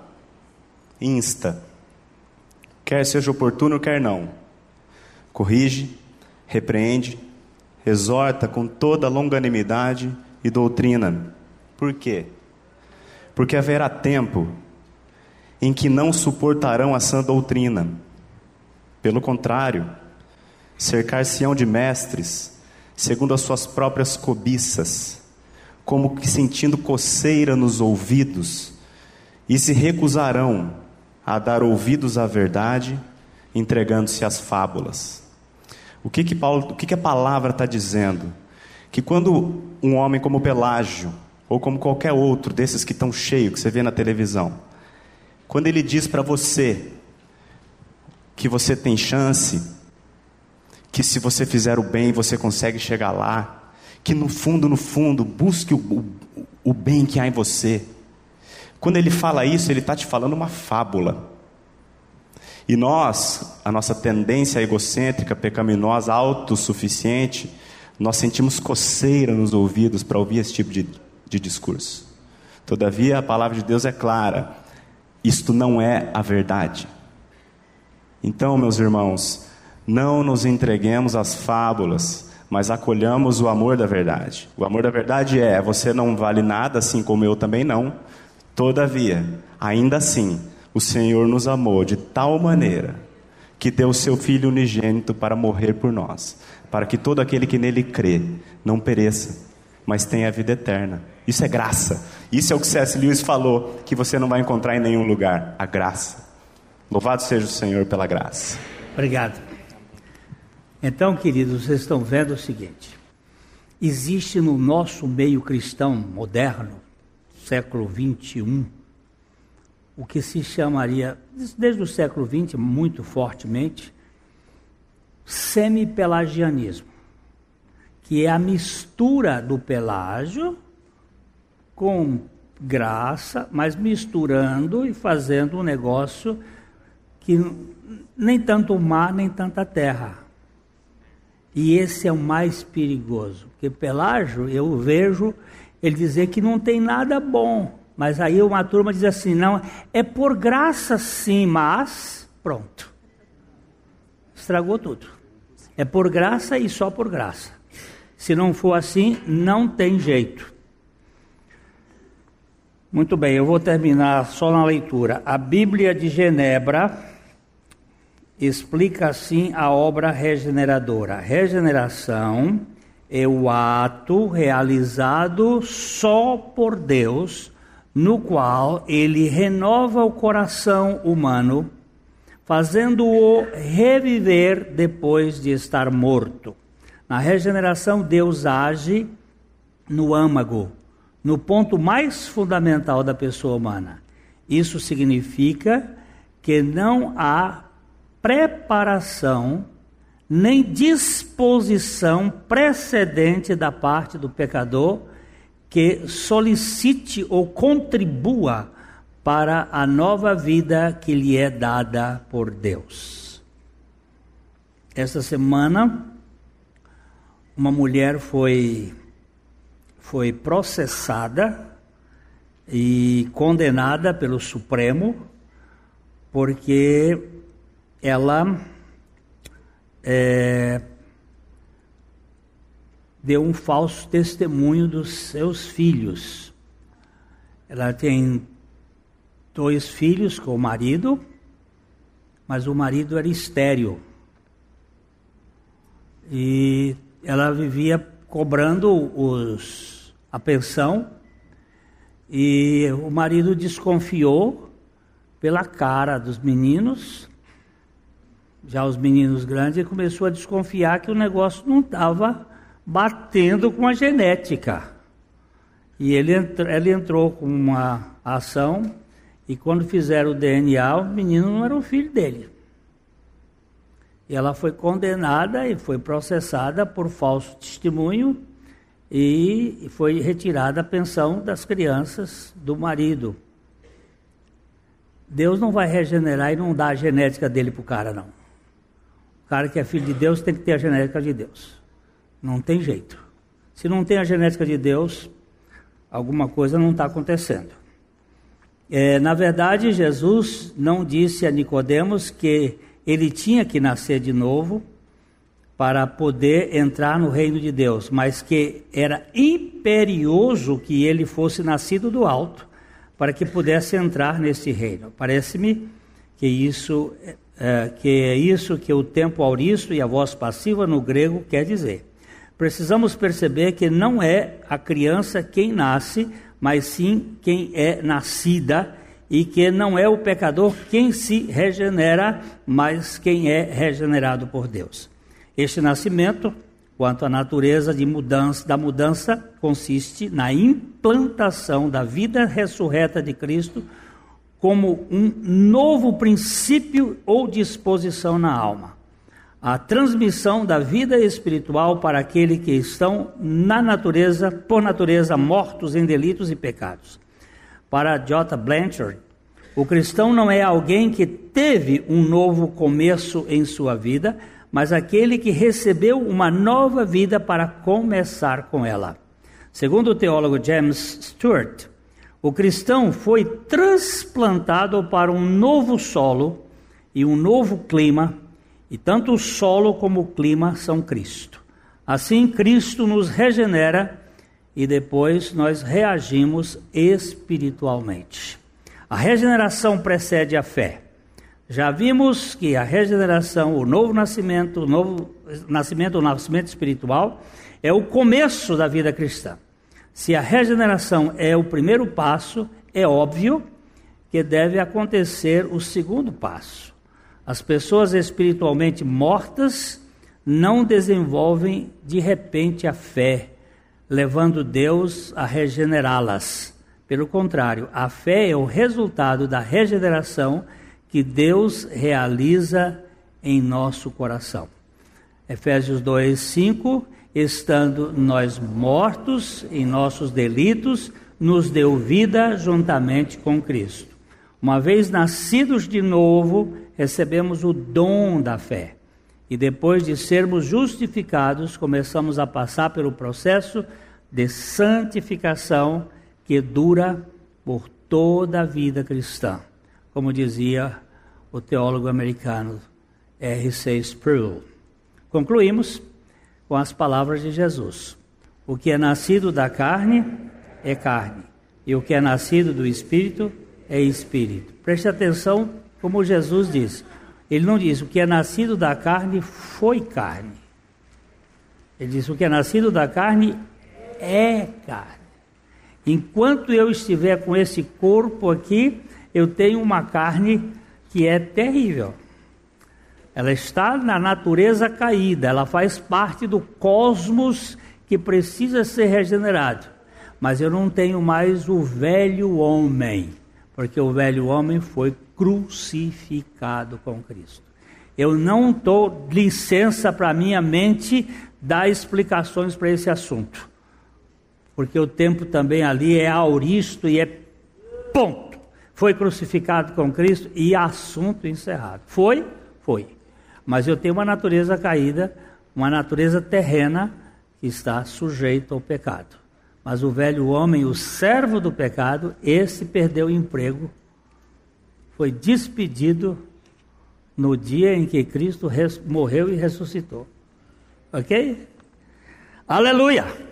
Speaker 2: insta, quer seja oportuno, quer não. Corrige, repreende, exorta com toda longanimidade e doutrina. Por quê? Porque haverá tempo em que não suportarão a sã doutrina. Pelo contrário, cercar-se-ão de mestres, segundo as suas próprias cobiças, como que sentindo coceira nos ouvidos, e se recusarão a dar ouvidos à verdade, entregando-se às fábulas. O que que Paulo, o que que a palavra está dizendo? Que quando um homem como Pelágio ou como qualquer outro desses que estão cheios que você vê na televisão, quando ele diz para você que você tem chance, que se você fizer o bem você consegue chegar lá, que no fundo, no fundo, busque o, o, o bem que há em você, quando ele fala isso, ele está te falando uma fábula. E nós, a nossa tendência egocêntrica, pecaminosa, autossuficiente, nós sentimos coceira nos ouvidos para ouvir esse tipo de, de discurso. Todavia, a palavra de Deus é clara: isto não é a verdade. Então, meus irmãos, não nos entreguemos às fábulas, mas acolhamos o amor da verdade. O amor da verdade é: você não vale nada, assim como eu também não. Todavia, ainda assim, o Senhor nos amou de tal maneira que deu seu Filho unigênito para morrer por nós, para que todo aquele que nele crê não pereça, mas tenha a vida eterna. Isso é graça. Isso é o que C.S. Lewis falou, que você não vai encontrar em nenhum lugar: a graça. Louvado seja o Senhor pela graça.
Speaker 1: Obrigado. Então, queridos, vocês estão vendo o seguinte: existe no nosso meio cristão moderno, século 21, o que se chamaria, desde o século XX, muito fortemente, semi-pelagianismo, que é a mistura do pelágio com graça, mas misturando e fazendo um negócio que nem tanto o mar, nem tanta terra. E esse é o mais perigoso, porque Pelágio, eu vejo ele dizer que não tem nada bom, mas aí uma turma diz assim: não, é por graça sim, mas pronto. Estragou tudo. É por graça e só por graça. Se não for assim, não tem jeito. Muito bem, eu vou terminar só na leitura. A Bíblia de Genebra explica assim a obra regeneradora. Regeneração é o ato realizado só por Deus, no qual ele renova o coração humano, fazendo-o reviver depois de estar morto. Na regeneração, Deus age no âmago, no ponto mais fundamental da pessoa humana. Isso significa que não há preparação nem disposição precedente da parte do pecador que solicite ou contribua para a nova vida que lhe é dada por Deus. Esta semana, uma mulher foi, foi processada e condenada pelo Supremo porque ela é, deu um falso testemunho dos seus filhos. Ela tem dois filhos com o marido, mas o marido era estéreo. E ela vivia cobrando os, a pensão e o marido desconfiou pela cara dos meninos já os meninos grandes, começou a desconfiar que o negócio não estava batendo com a genética. E ele, ele entrou com uma ação, e quando fizeram o DNA, o menino não era o filho dele. E ela foi condenada e foi processada por falso testemunho e foi retirada a pensão das crianças do marido. Deus não vai regenerar e não dar a genética dele para o cara, não cara que é filho de Deus tem que ter a genética de Deus. Não tem jeito. Se não tem a genética de Deus, alguma coisa não está acontecendo. É, na verdade, Jesus não disse a Nicodemos que ele tinha que nascer de novo para poder entrar no reino de Deus, mas que era imperioso que ele fosse nascido do alto para que pudesse entrar nesse reino. Parece-me que isso é, que é isso que o tempo auristo e a voz passiva no grego quer dizer. Precisamos perceber que não é a criança quem nasce, mas sim quem é nascida, e que não é o pecador quem se regenera, mas quem é regenerado por Deus. Este nascimento, quanto à natureza de mudança, da mudança, consiste na implantação da vida ressurreta de Cristo como um novo princípio ou disposição na alma. A transmissão da vida espiritual para aqueles que estão na natureza, por natureza, mortos em delitos e pecados. Para J. Blanchard, o cristão não é alguém que teve um novo começo em sua vida, mas aquele que recebeu uma nova vida para começar com ela. Segundo o teólogo James Stewart, o cristão foi transplantado para um novo solo e um novo clima, e tanto o solo como o clima são Cristo. Assim, Cristo nos regenera e depois nós reagimos espiritualmente. A regeneração precede a fé. Já vimos que a regeneração, o novo nascimento, o novo nascimento, o nascimento espiritual, é o começo da vida cristã. Se a regeneração é o primeiro passo, é óbvio que deve acontecer o segundo passo. As pessoas espiritualmente mortas não desenvolvem de repente a fé, levando Deus a regenerá-las. Pelo contrário, a fé é o resultado da regeneração que Deus realiza em nosso coração. Efésios 2, 5: Estando nós mortos em nossos delitos, nos deu vida juntamente com Cristo. Uma vez nascidos de novo, recebemos o dom da fé. E depois de sermos justificados, começamos a passar pelo processo de santificação que dura por toda a vida cristã. Como dizia o teólogo americano R.C. Sproul. Concluímos com as palavras de Jesus: O que é nascido da carne é carne, e o que é nascido do espírito é espírito. Preste atenção como Jesus disse. Ele não diz o que é nascido da carne foi carne. Ele diz o que é nascido da carne é carne. Enquanto eu estiver com esse corpo aqui, eu tenho uma carne que é terrível. Ela está na natureza caída, ela faz parte do cosmos que precisa ser regenerado. Mas eu não tenho mais o velho homem, porque o velho homem foi crucificado com Cristo. Eu não dou licença para minha mente dar explicações para esse assunto, porque o tempo também ali é auristo e é ponto. Foi crucificado com Cristo e assunto encerrado. Foi? Foi. Mas eu tenho uma natureza caída, uma natureza terrena que está sujeito ao pecado. Mas o velho homem, o servo do pecado, esse perdeu o emprego, foi despedido no dia em que Cristo morreu e ressuscitou. Ok? Aleluia!